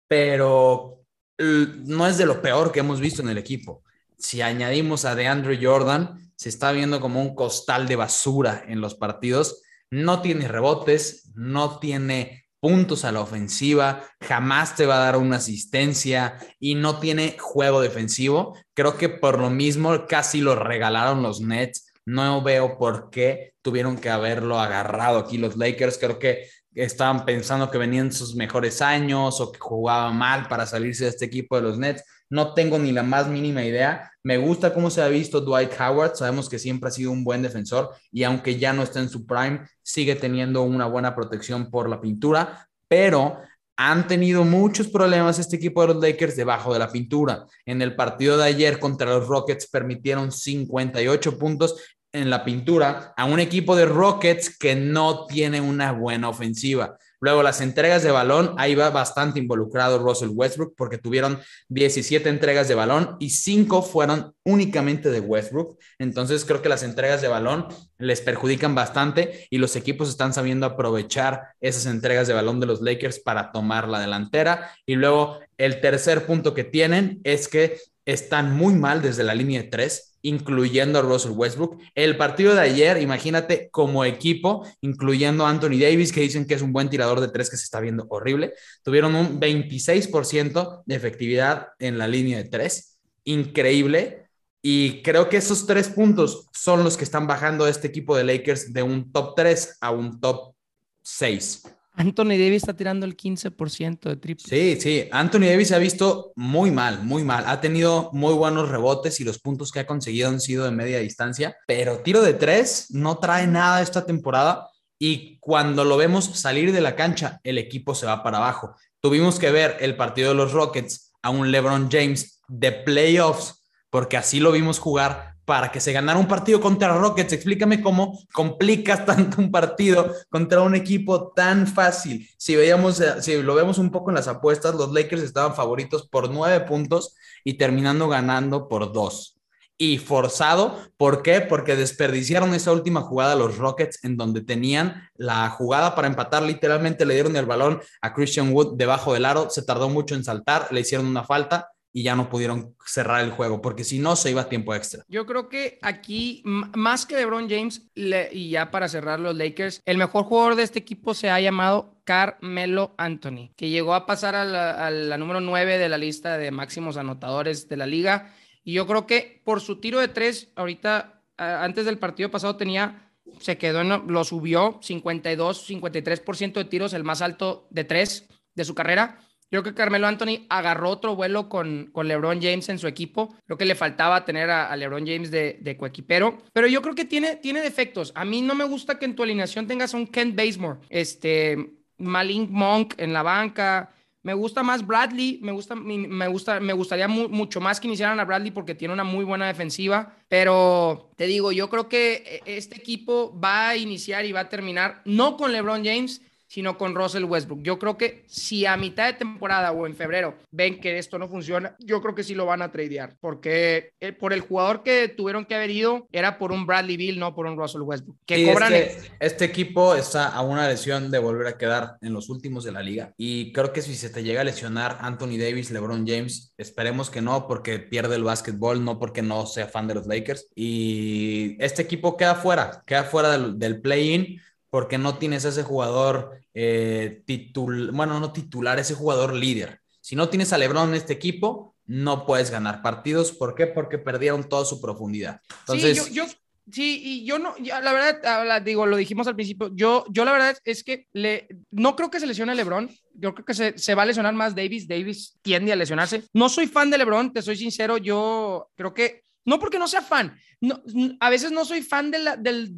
pero no es de lo peor que hemos visto en el equipo. Si añadimos a DeAndre Jordan, se está viendo como un costal de basura en los partidos. No tiene rebotes, no tiene puntos a la ofensiva, jamás te va a dar una asistencia y no tiene juego defensivo. Creo que por lo mismo casi lo regalaron los Nets. No veo por qué tuvieron que haberlo agarrado aquí los Lakers. Creo que estaban pensando que venían sus mejores años o que jugaba mal para salirse de este equipo de los Nets. No tengo ni la más mínima idea. Me gusta cómo se ha visto Dwight Howard. Sabemos que siempre ha sido un buen defensor y aunque ya no está en su prime, sigue teniendo una buena protección por la pintura. Pero han tenido muchos problemas este equipo de los Lakers debajo de la pintura. En el partido de ayer contra los Rockets permitieron 58 puntos en la pintura a un equipo de Rockets que no tiene una buena ofensiva. Luego, las entregas de balón, ahí va bastante involucrado Russell Westbrook porque tuvieron 17 entregas de balón y 5 fueron únicamente de Westbrook. Entonces, creo que las entregas de balón les perjudican bastante y los equipos están sabiendo aprovechar esas entregas de balón de los Lakers para tomar la delantera. Y luego, el tercer punto que tienen es que están muy mal desde la línea de 3 incluyendo a Russell Westbrook. El partido de ayer, imagínate como equipo, incluyendo a Anthony Davis, que dicen que es un buen tirador de tres que se está viendo horrible, tuvieron un 26% de efectividad en la línea de tres. Increíble. Y creo que esos tres puntos son los que están bajando a este equipo de Lakers de un top 3 a un top 6. Anthony Davis está tirando el 15% de triple. Sí, sí, Anthony Davis se ha visto muy mal, muy mal. Ha tenido muy buenos rebotes y los puntos que ha conseguido han sido de media distancia, pero tiro de tres no trae nada esta temporada y cuando lo vemos salir de la cancha, el equipo se va para abajo. Tuvimos que ver el partido de los Rockets a un LeBron James de playoffs, porque así lo vimos jugar para que se ganara un partido contra Rockets. Explícame cómo complicas tanto un partido contra un equipo tan fácil. Si veíamos, eh, si lo vemos un poco en las apuestas, los Lakers estaban favoritos por nueve puntos y terminando ganando por dos. Y forzado, ¿por qué? Porque desperdiciaron esa última jugada los Rockets en donde tenían la jugada para empatar. Literalmente le dieron el balón a Christian Wood debajo del aro, se tardó mucho en saltar, le hicieron una falta y ya no pudieron cerrar el juego, porque si no, se iba a tiempo extra. Yo creo que aquí, más que LeBron James, y ya para cerrar los Lakers, el mejor jugador de este equipo se ha llamado Carmelo Anthony, que llegó a pasar a la, número 9 de la lista de máximos anotadores de la liga. Y yo creo que por su tiro de tres, ahorita, antes del partido pasado tenía, se quedó en, lo subió 52, 53% de tiros, el más alto de tres de su carrera Creo que Carmelo Anthony agarró otro vuelo con, con LeBron James en su equipo. Creo que le faltaba tener a, LeBron James de, de, coequipero. Pero yo creo que tiene, tiene defectos. A mí no me gusta que en tu alineación tengas un Kent Bazemore, este, Malink Monk en la banca. Me gusta más Bradley, me gusta, me gusta, me gustaría mucho más que iniciaran a Bradley porque tiene una muy buena defensiva. Pero te digo, yo creo que e, este equipo va a iniciar y va a terminar no con LeBron James, sino con Russell Westbrook. Yo creo que si a mitad de temporada o en febrero ven que esto no funciona, yo creo que sí lo van a tradear, porque eh, por el jugador que tuvieron que haber ido era por un Bradley Bill, no por un Russell Westbrook. Que cobran este, este, equipo está a una lesión de volver a quedar en los últimos de la liga y creo que si se te llega a lesionar Anthony Davis, LeBron James, esperemos que no, porque pierde el básquetbol, no porque no sea fan de los Lakers y este equipo queda fuera, queda fuera del, del play-in porque no tienes ese jugador eh, titular, bueno, no titular, ese jugador líder. Si no tienes a Lebron en este equipo, no puedes ganar partidos. ¿Por qué? Porque perdieron toda su profundidad. Entonces, sí, yo, sí, y yo no, la verdad, digo, lo dijimos al principio, yo, yo la verdad es que le, no creo que se lesione Lebron, yo creo que se, se, va a lesionar más Davis, Davis tiende a lesionarse. No soy fan de Lebron, te soy sincero, yo creo que no porque no sea fan, no, a veces no soy fan del,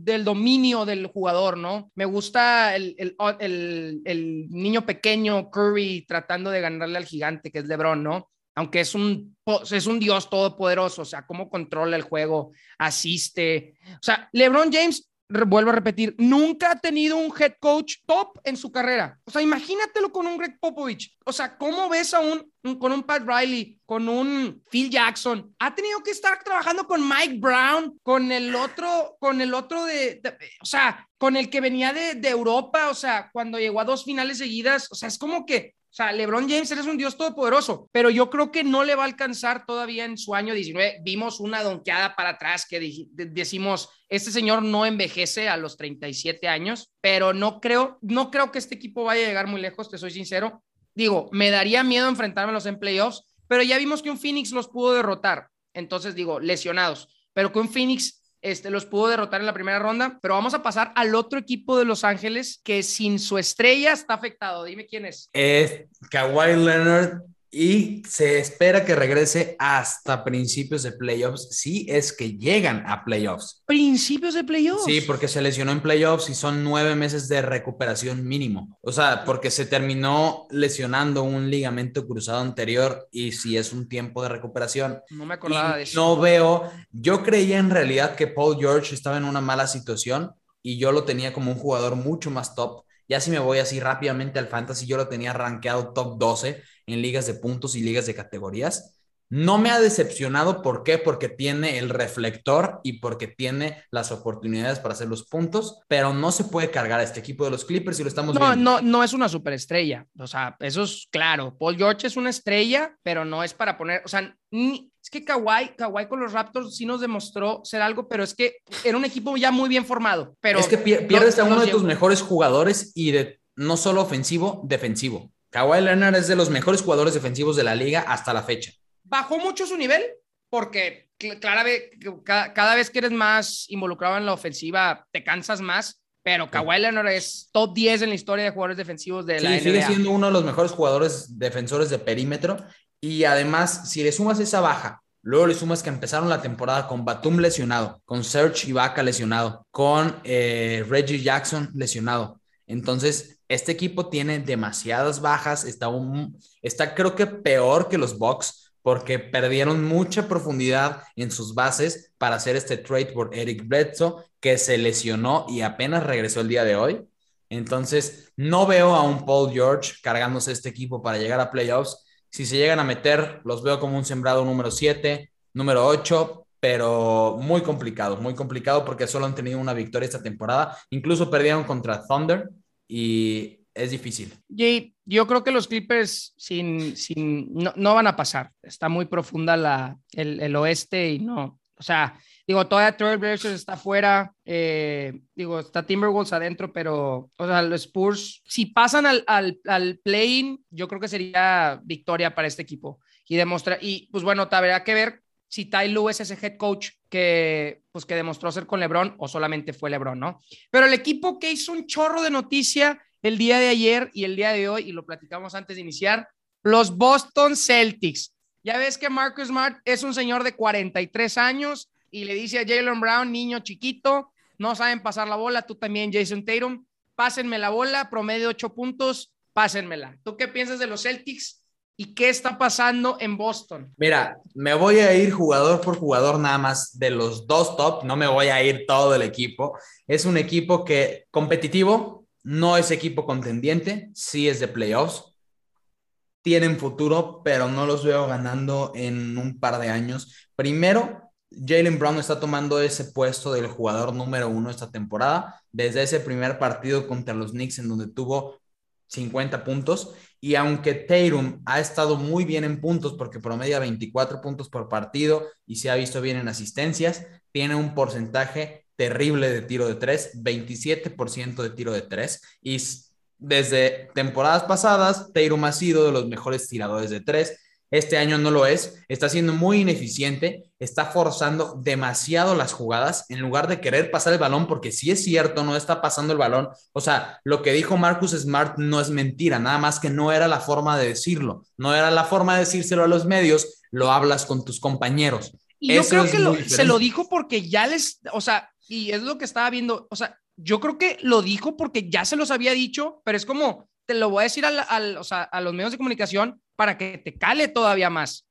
del, dominio del jugador, ¿no? Me gusta el, el, el, niño pequeño Curry tratando de ganarle al gigante que es LeBron, ¿no? Aunque es un, es un dios todopoderoso, o sea, cómo controla el juego, asiste. O sea, LeBron James vuelvo a repetir, nunca ha tenido un head coach top en su carrera. O sea, imagínatelo con un Greg Popovich. O sea, ¿cómo ves a un, con un Pat Riley, con un Phil Jackson? Ha tenido que estar trabajando con Mike Brown, con el otro, con el otro de, o sea, con el que venía de, de Europa, o sea, cuando llegó a dos finales seguidas, o sea, es como que o sea, LeBron James eres un dios todopoderoso, pero yo creo que no le va a alcanzar todavía en su año 19. Vimos una donkeada para atrás que decimos, este señor no envejece a los 37 años, pero no creo, no creo que este equipo vaya a llegar muy lejos, te soy sincero. Digo, me daría miedo enfrentármelos en playoffs, pero ya vimos que un Phoenix los pudo derrotar. Entonces digo, lesionados, pero que un Phoenix este, los pudo derrotar en la primera ronda, pero vamos a pasar al otro equipo de Los Ángeles que sin su estrella está afectado. Dime quién es. Es Kawhi Leonard y se espera que regrese hasta principios de playoffs, si es que llegan a playoffs. ¿Principios de playoffs? Sí, porque se lesionó en playoffs y son nueve meses de recuperación mínimo. O sea, porque se terminó lesionando un ligamento cruzado anterior y si es un tiempo de recuperación. No me acordaba de eso. No veo, yo creía en realidad que Paul George estaba en una mala situación y yo lo tenía como un jugador mucho más top. Ya si me voy así rápidamente al fantasy, yo lo tenía rankeado top 12 en ligas de puntos y ligas de categorías. No me ha decepcionado, ¿por qué? Porque tiene el reflector y porque tiene las oportunidades para hacer los puntos, pero no se puede cargar a este equipo de los Clippers y lo estamos no, viendo. No, no es una superestrella, o sea, eso es claro. Paul George es una estrella, pero no es para poner, o sea, es que Kawhi, Kawhi con los Raptors sí nos demostró ser algo, pero es que era un equipo ya muy bien formado. Pero es que pierdes a uno de tus mejores jugadores y de no solo ofensivo, defensivo. Kawhi Leonard es de los mejores jugadores defensivos de la liga hasta la fecha. Bajó mucho su nivel porque cada, cada vez que eres más involucrado en la ofensiva te cansas más, pero Kawhi Leonard es top 10 en la historia de jugadores defensivos de la NBA. sigue siendo uno de los mejores jugadores defensores de perímetro y además si le sumas esa baja Luego le sumas que empezaron la temporada con Batum lesionado, con Serge Ibaka lesionado, con eh, Reggie Jackson lesionado. Entonces, este equipo tiene demasiadas bajas, está, un, está creo que peor que los Bucks porque perdieron mucha profundidad en sus bases para hacer este trade por Eric Bledsoe, que se lesionó y apenas regresó el día de hoy. Entonces, no veo a un Paul George cargándose este equipo para llegar a playoffs. Si se llegan a meter, los veo como un sembrado número 7, número 8, pero muy complicado, muy complicado porque solo han tenido una victoria esta temporada. Incluso perdieron contra Thunder y es difícil. Jay, yo creo que los Clippers sin, sin, no, van a pasar. Está muy profunda la, el, oeste y no, o sea, digo, todavía Trailblazers está afuera, eh, digo, está Timberwolves adentro, pero, o sea, los Spurs, si pasan al, al, al play yo creo que sería victoria para este equipo. Y demostrar, y pues bueno, te habría que ver si Ty Lue es ese head coach que, pues, que demostró ser con LeBron o solamente fue LeBron, ¿no? Pero el equipo que hizo un chorro de noticia el día de ayer y el día de hoy, y lo platicamos antes de iniciar, los Boston Celtics. Ya ves que Marcus Smart es un señor de 43 años y le dice a Jalen Brown, niño chiquito, no saben pasar la bola, tú también, Jason Tatum, pásenme la bola, promedio 8 puntos, pásenmela. ¿Tú qué piensas de los Celtics? ¿Y qué está pasando en Boston? Mira, me voy a ir jugador por jugador nada más de los dos top, no me voy a ir todo el equipo. Es un equipo que competitivo, no es equipo contendiente, sí es de playoffs. Tienen futuro, pero no los veo ganando en un par de años. Primero, Jalen Brown está tomando ese puesto del jugador número uno esta temporada, desde ese primer partido contra los Knicks en donde tuvo 50 puntos y aunque Tatum ha estado muy bien en puntos porque promedia 24 puntos por partido y se ha visto bien en asistencias, tiene un porcentaje terrible de tiro de 3, 27% de tiro de 3 y desde temporadas pasadas Tatum ha sido de los mejores tiradores de 3 este año no lo es, está siendo muy ineficiente, está forzando demasiado las jugadas en lugar de querer pasar el balón, porque si es cierto, no está pasando el balón. O sea, lo que dijo Marcus Smart no es mentira, nada más que no era la forma de decirlo, no era la forma de decírselo a los medios, lo hablas con tus compañeros. Y yo creo que se lo dijo porque ya les, o sea, y es lo que estaba viendo, o sea, yo creo que lo dijo porque ya se los había dicho, pero es como, te lo voy a decir al, o sea, a los medios de comunicación para que te cale todavía más.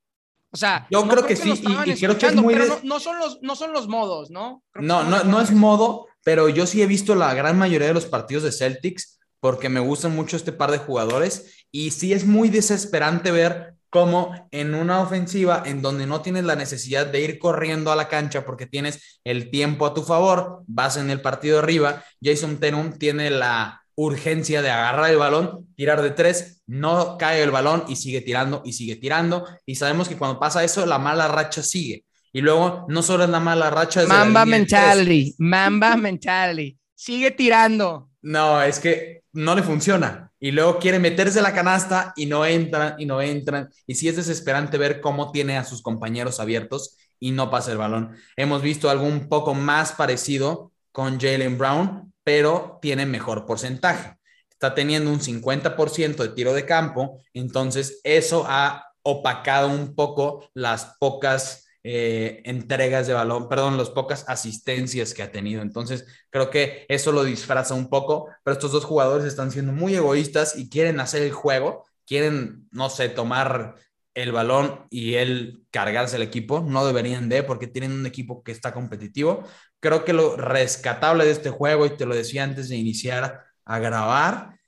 O sea, yo creo, que, sí, y, creo que es muy pero no, son los, no son los modos, ¿no? no, no, no es modo, pero yo sí he visto la gran mayoría de los partidos de Celtics porque me gustan mucho este par de jugadores y sí es muy desesperante ver cómo en una ofensiva en donde no tienes la necesidad de ir corriendo a la cancha porque tienes el tiempo a tu favor, vas en el partido arriba, Jason Tenum tiene la urgencia de agarrar el balón, tirar de tres, no cae el balón y sigue tirando y sigue tirando. Y sabemos que cuando pasa eso, la mala racha sigue. Y luego no solo es la mala racha. Mamba mentality, Mamba mentality. Sigue tirando. No, es que no le funciona. Y luego quiere meterse la canasta y no entran y no entran. Y sí es desesperante ver cómo tiene a sus compañeros abiertos y no pasa el balón. Hemos visto algo un poco más parecido con Jalen Brown, pero tiene mejor porcentaje. Está teniendo un 50% de tiro de campo, entonces eso ha opacado un poco las pocas eh, entregas de balón, perdón, las pocas asistencias que ha tenido. Entonces, creo que eso lo disfraza un poco, pero estos dos jugadores están siendo muy egoístas y quieren hacer el juego, quieren, no sé, tomar el balón y él cargarse el equipo. No deberían de, porque tienen un equipo que está competitivo. Creo que lo rescatable de este juego, y te lo decía antes de iniciar a grabar,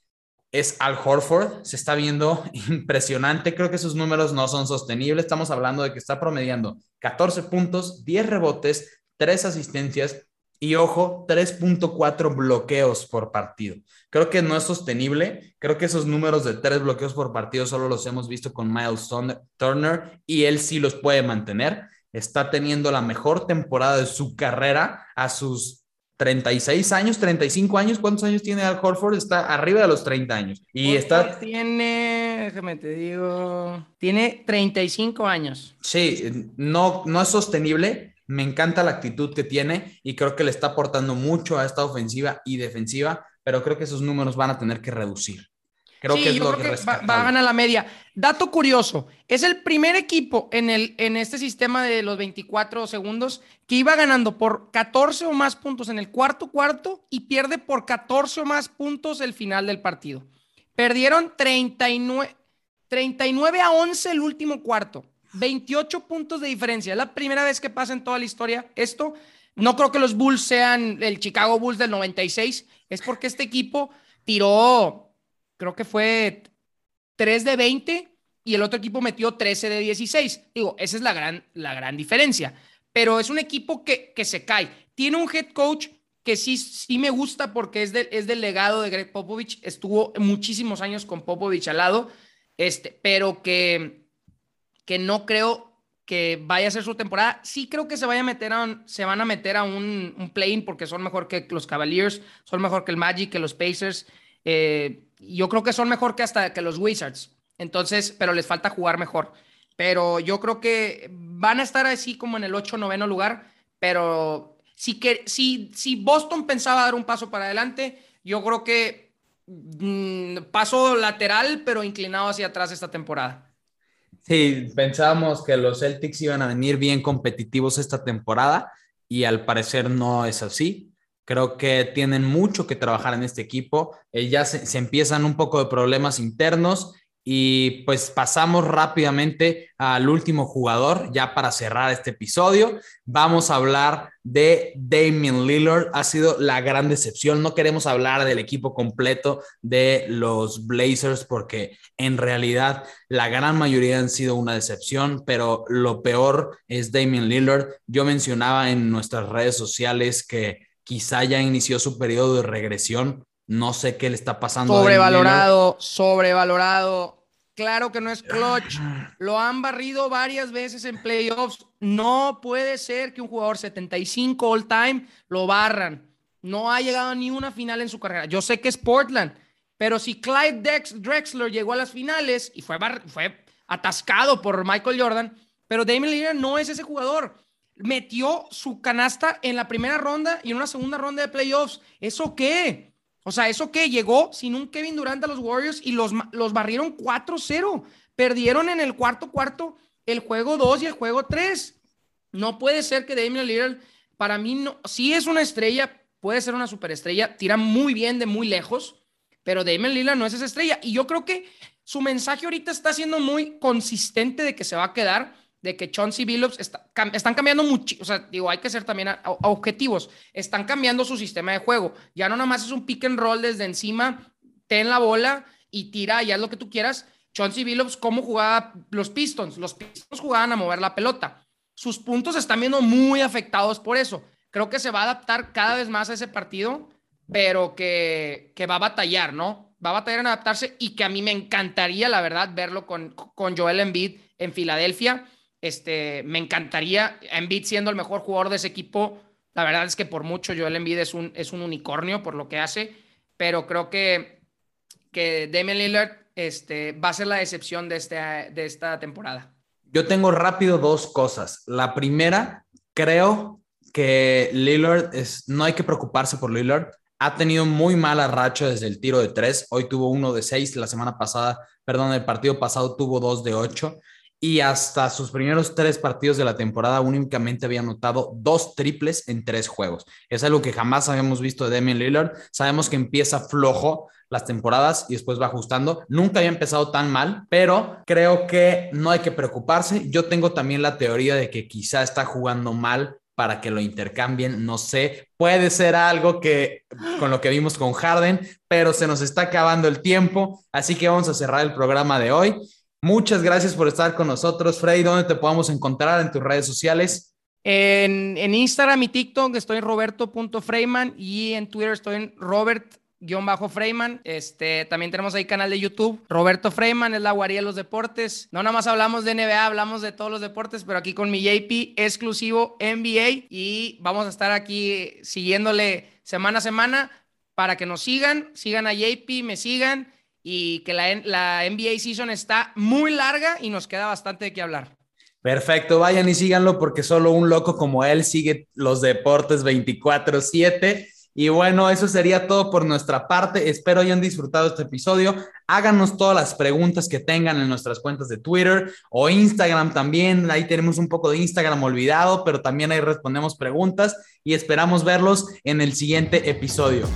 es Al Horford. Se está viendo impresionante. Creo que sus números no son sostenibles. Estamos hablando de que está promediando 14 puntos, 10 rebotes, 3 asistencias y ojo, 3.4 bloqueos por partido. Creo que no es sostenible. Creo que esos números de 3 bloqueos por partido solo los hemos visto con Miles Turner y él sí los puede mantener. Está teniendo la mejor temporada de su carrera a sus 36 años, 35 años. ¿Cuántos años tiene Al Horford? Está arriba de los 30 años. Y está. Tiene, déjame te digo, tiene 35 años. Sí, no, no es sostenible. Me encanta la actitud que tiene y creo que le está aportando mucho a esta ofensiva y defensiva, pero creo que esos números van a tener que reducir. Creo que es lo que, va, a ganar la media. Dato curioso, es el primer equipo en, el, en este sistema de los 24 segundos que iba ganando por 14 o más puntos en el cuarto cuarto y pierde por 14 o más puntos el final del partido. Perdieron 39, 39 a 11 el último cuarto, 28 puntos de diferencia. Es la primera vez que pasa en toda la historia esto. No creo que los Bulls sean el Chicago Bulls del 96, es porque este equipo tiró creo que fue 3 de 20 y el otro equipo metió 13 de 16. Digo, esa es la gran, la gran diferencia. Pero es un equipo que, que se cae. Tiene un head coach que sí, sí me gusta porque es, es del legado de Greg Popovich. Estuvo muchísimos años con Popovich al lado, este, pero que, que no creo que vaya a ser su temporada. Sí creo que se, vaya a meter a se van a meter a un, un play-in porque son mejor que los Cavaliers, son mejor que el Magic, que los Pacers. Eh, yo creo que son mejor que hasta que los Wizards. Entonces, pero les falta jugar mejor. Pero yo creo que van a estar así como en el 8 noveno lugar. Pero si, que, si, si Boston pensaba dar un paso para adelante, yo creo que mm, paso lateral, pero inclinado hacia atrás esta temporada. Sí, pensábamos que los Celtics iban a venir bien competitivos esta temporada y al parecer no es así. Creo que tienen mucho que trabajar en este equipo. Eh, ya se, empiezan un poco de problemas internos y pues pasamos rápidamente al último jugador ya para cerrar este episodio. Vamos a hablar de Damian Lillard. Ha sido la gran decepción. No queremos hablar del equipo completo de los Blazers porque en realidad la gran mayoría han sido una decepción, pero lo peor es Damian Lillard. Yo mencionaba en nuestras redes sociales que quizá ya inició su periodo de regresión. No sé qué le está pasando. Sobrevalorado, sobrevalorado. Claro que no es clutch. Lo han barrido varias veces en playoffs. No puede ser que un jugador 75 all time lo barran. No ha llegado a ni una final en su carrera. Yo sé que es Portland, pero si Clyde Drexler llegó a las finales y fue, fue atascado por Michael Jordan, pero Damian Lillard no es ese jugador metió su canasta en la primera ronda y en una segunda ronda de playoffs. ¿Eso qué? O sea, ¿eso qué? Llegó sin un Kevin Durant a los Warriors y los, los barrieron 4-0. Perdieron en el cuarto cuarto el juego 2 y el juego 3. No puede ser que Damian Lillard, para mí, no, sí es una estrella, puede ser una superestrella, tira muy bien de muy lejos, pero Damian Lillard no es esa estrella. Y yo creo que su mensaje ahorita está siendo muy consistente de que se va a quedar de que Chauncey Billups están cambiando mucho, o sea, digo, hay que ser también objetivos, están cambiando su sistema de juego, ya no nada más es un pick and roll desde encima, ten la bola y tira, ya es lo que tú quieras. Chauncey Billups, ¿cómo jugaba los Pistons? Los Pistons jugaban a mover la pelota. Sus puntos están viendo muy afectados por eso. Creo que se va a adaptar cada vez más a ese partido, pero que, que va a batallar, ¿no? Va a batallar en adaptarse y que a mí me encantaría, la verdad, verlo con, con Joel Embiid en Filadelfia este, me encantaría Embiid siendo el mejor jugador de ese equipo. La verdad es que por mucho Joel Embiid es un, es un unicornio por lo que hace, pero creo que, que Damian Lillard este, va a ser la decepción de, este, de esta temporada. Yo tengo rápido dos cosas. La primera, creo que Lillard es, no hay que preocuparse por Lillard. Ha tenido muy mala racha desde el tiro de tres. Hoy tuvo uno de seis. La semana pasada, perdón, el partido pasado tuvo dos de ocho. Y hasta sus primeros tres partidos de la temporada únicamente había anotado dos triples en tres juegos. Es algo que jamás habíamos visto de Damian Lillard. Sabemos que empieza flojo las temporadas y después va ajustando. Nunca había empezado tan mal, pero creo que no hay que preocuparse. Yo tengo también la teoría de que quizá está jugando mal para que lo intercambien, no sé, puede ser algo que con lo que vimos con Harden, pero se nos está acabando el tiempo, así que vamos a cerrar el programa de hoy. Muchas gracias por estar con nosotros, Freddy. ¿Dónde te podemos encontrar en tus redes sociales? En, Instagram y TikTok estoy roberto.freyman y en Twitter estoy en robert Freyman. Este, también tenemos ahí canal de YouTube. Roberto Freyman es la guarida de los deportes. No nada más hablamos de NBA, hablamos de todos los deportes, pero aquí con mi JP exclusivo NBA y vamos a estar aquí siguiéndole semana a semana para que nos sigan, sigan a JP, me sigan y que la, la NBA season está muy larga y nos queda bastante de qué hablar. Perfecto, vayan y síganlo porque solo un loco como él sigue los deportes 24/7 y bueno, eso sería todo por nuestra parte. Espero hayan disfrutado este episodio. Háganos todas las preguntas que tengan en nuestras cuentas de Twitter o Instagram también. Ahí tenemos un poco de Instagram olvidado, pero también ahí respondemos preguntas y esperamos verlos en el siguiente episodio.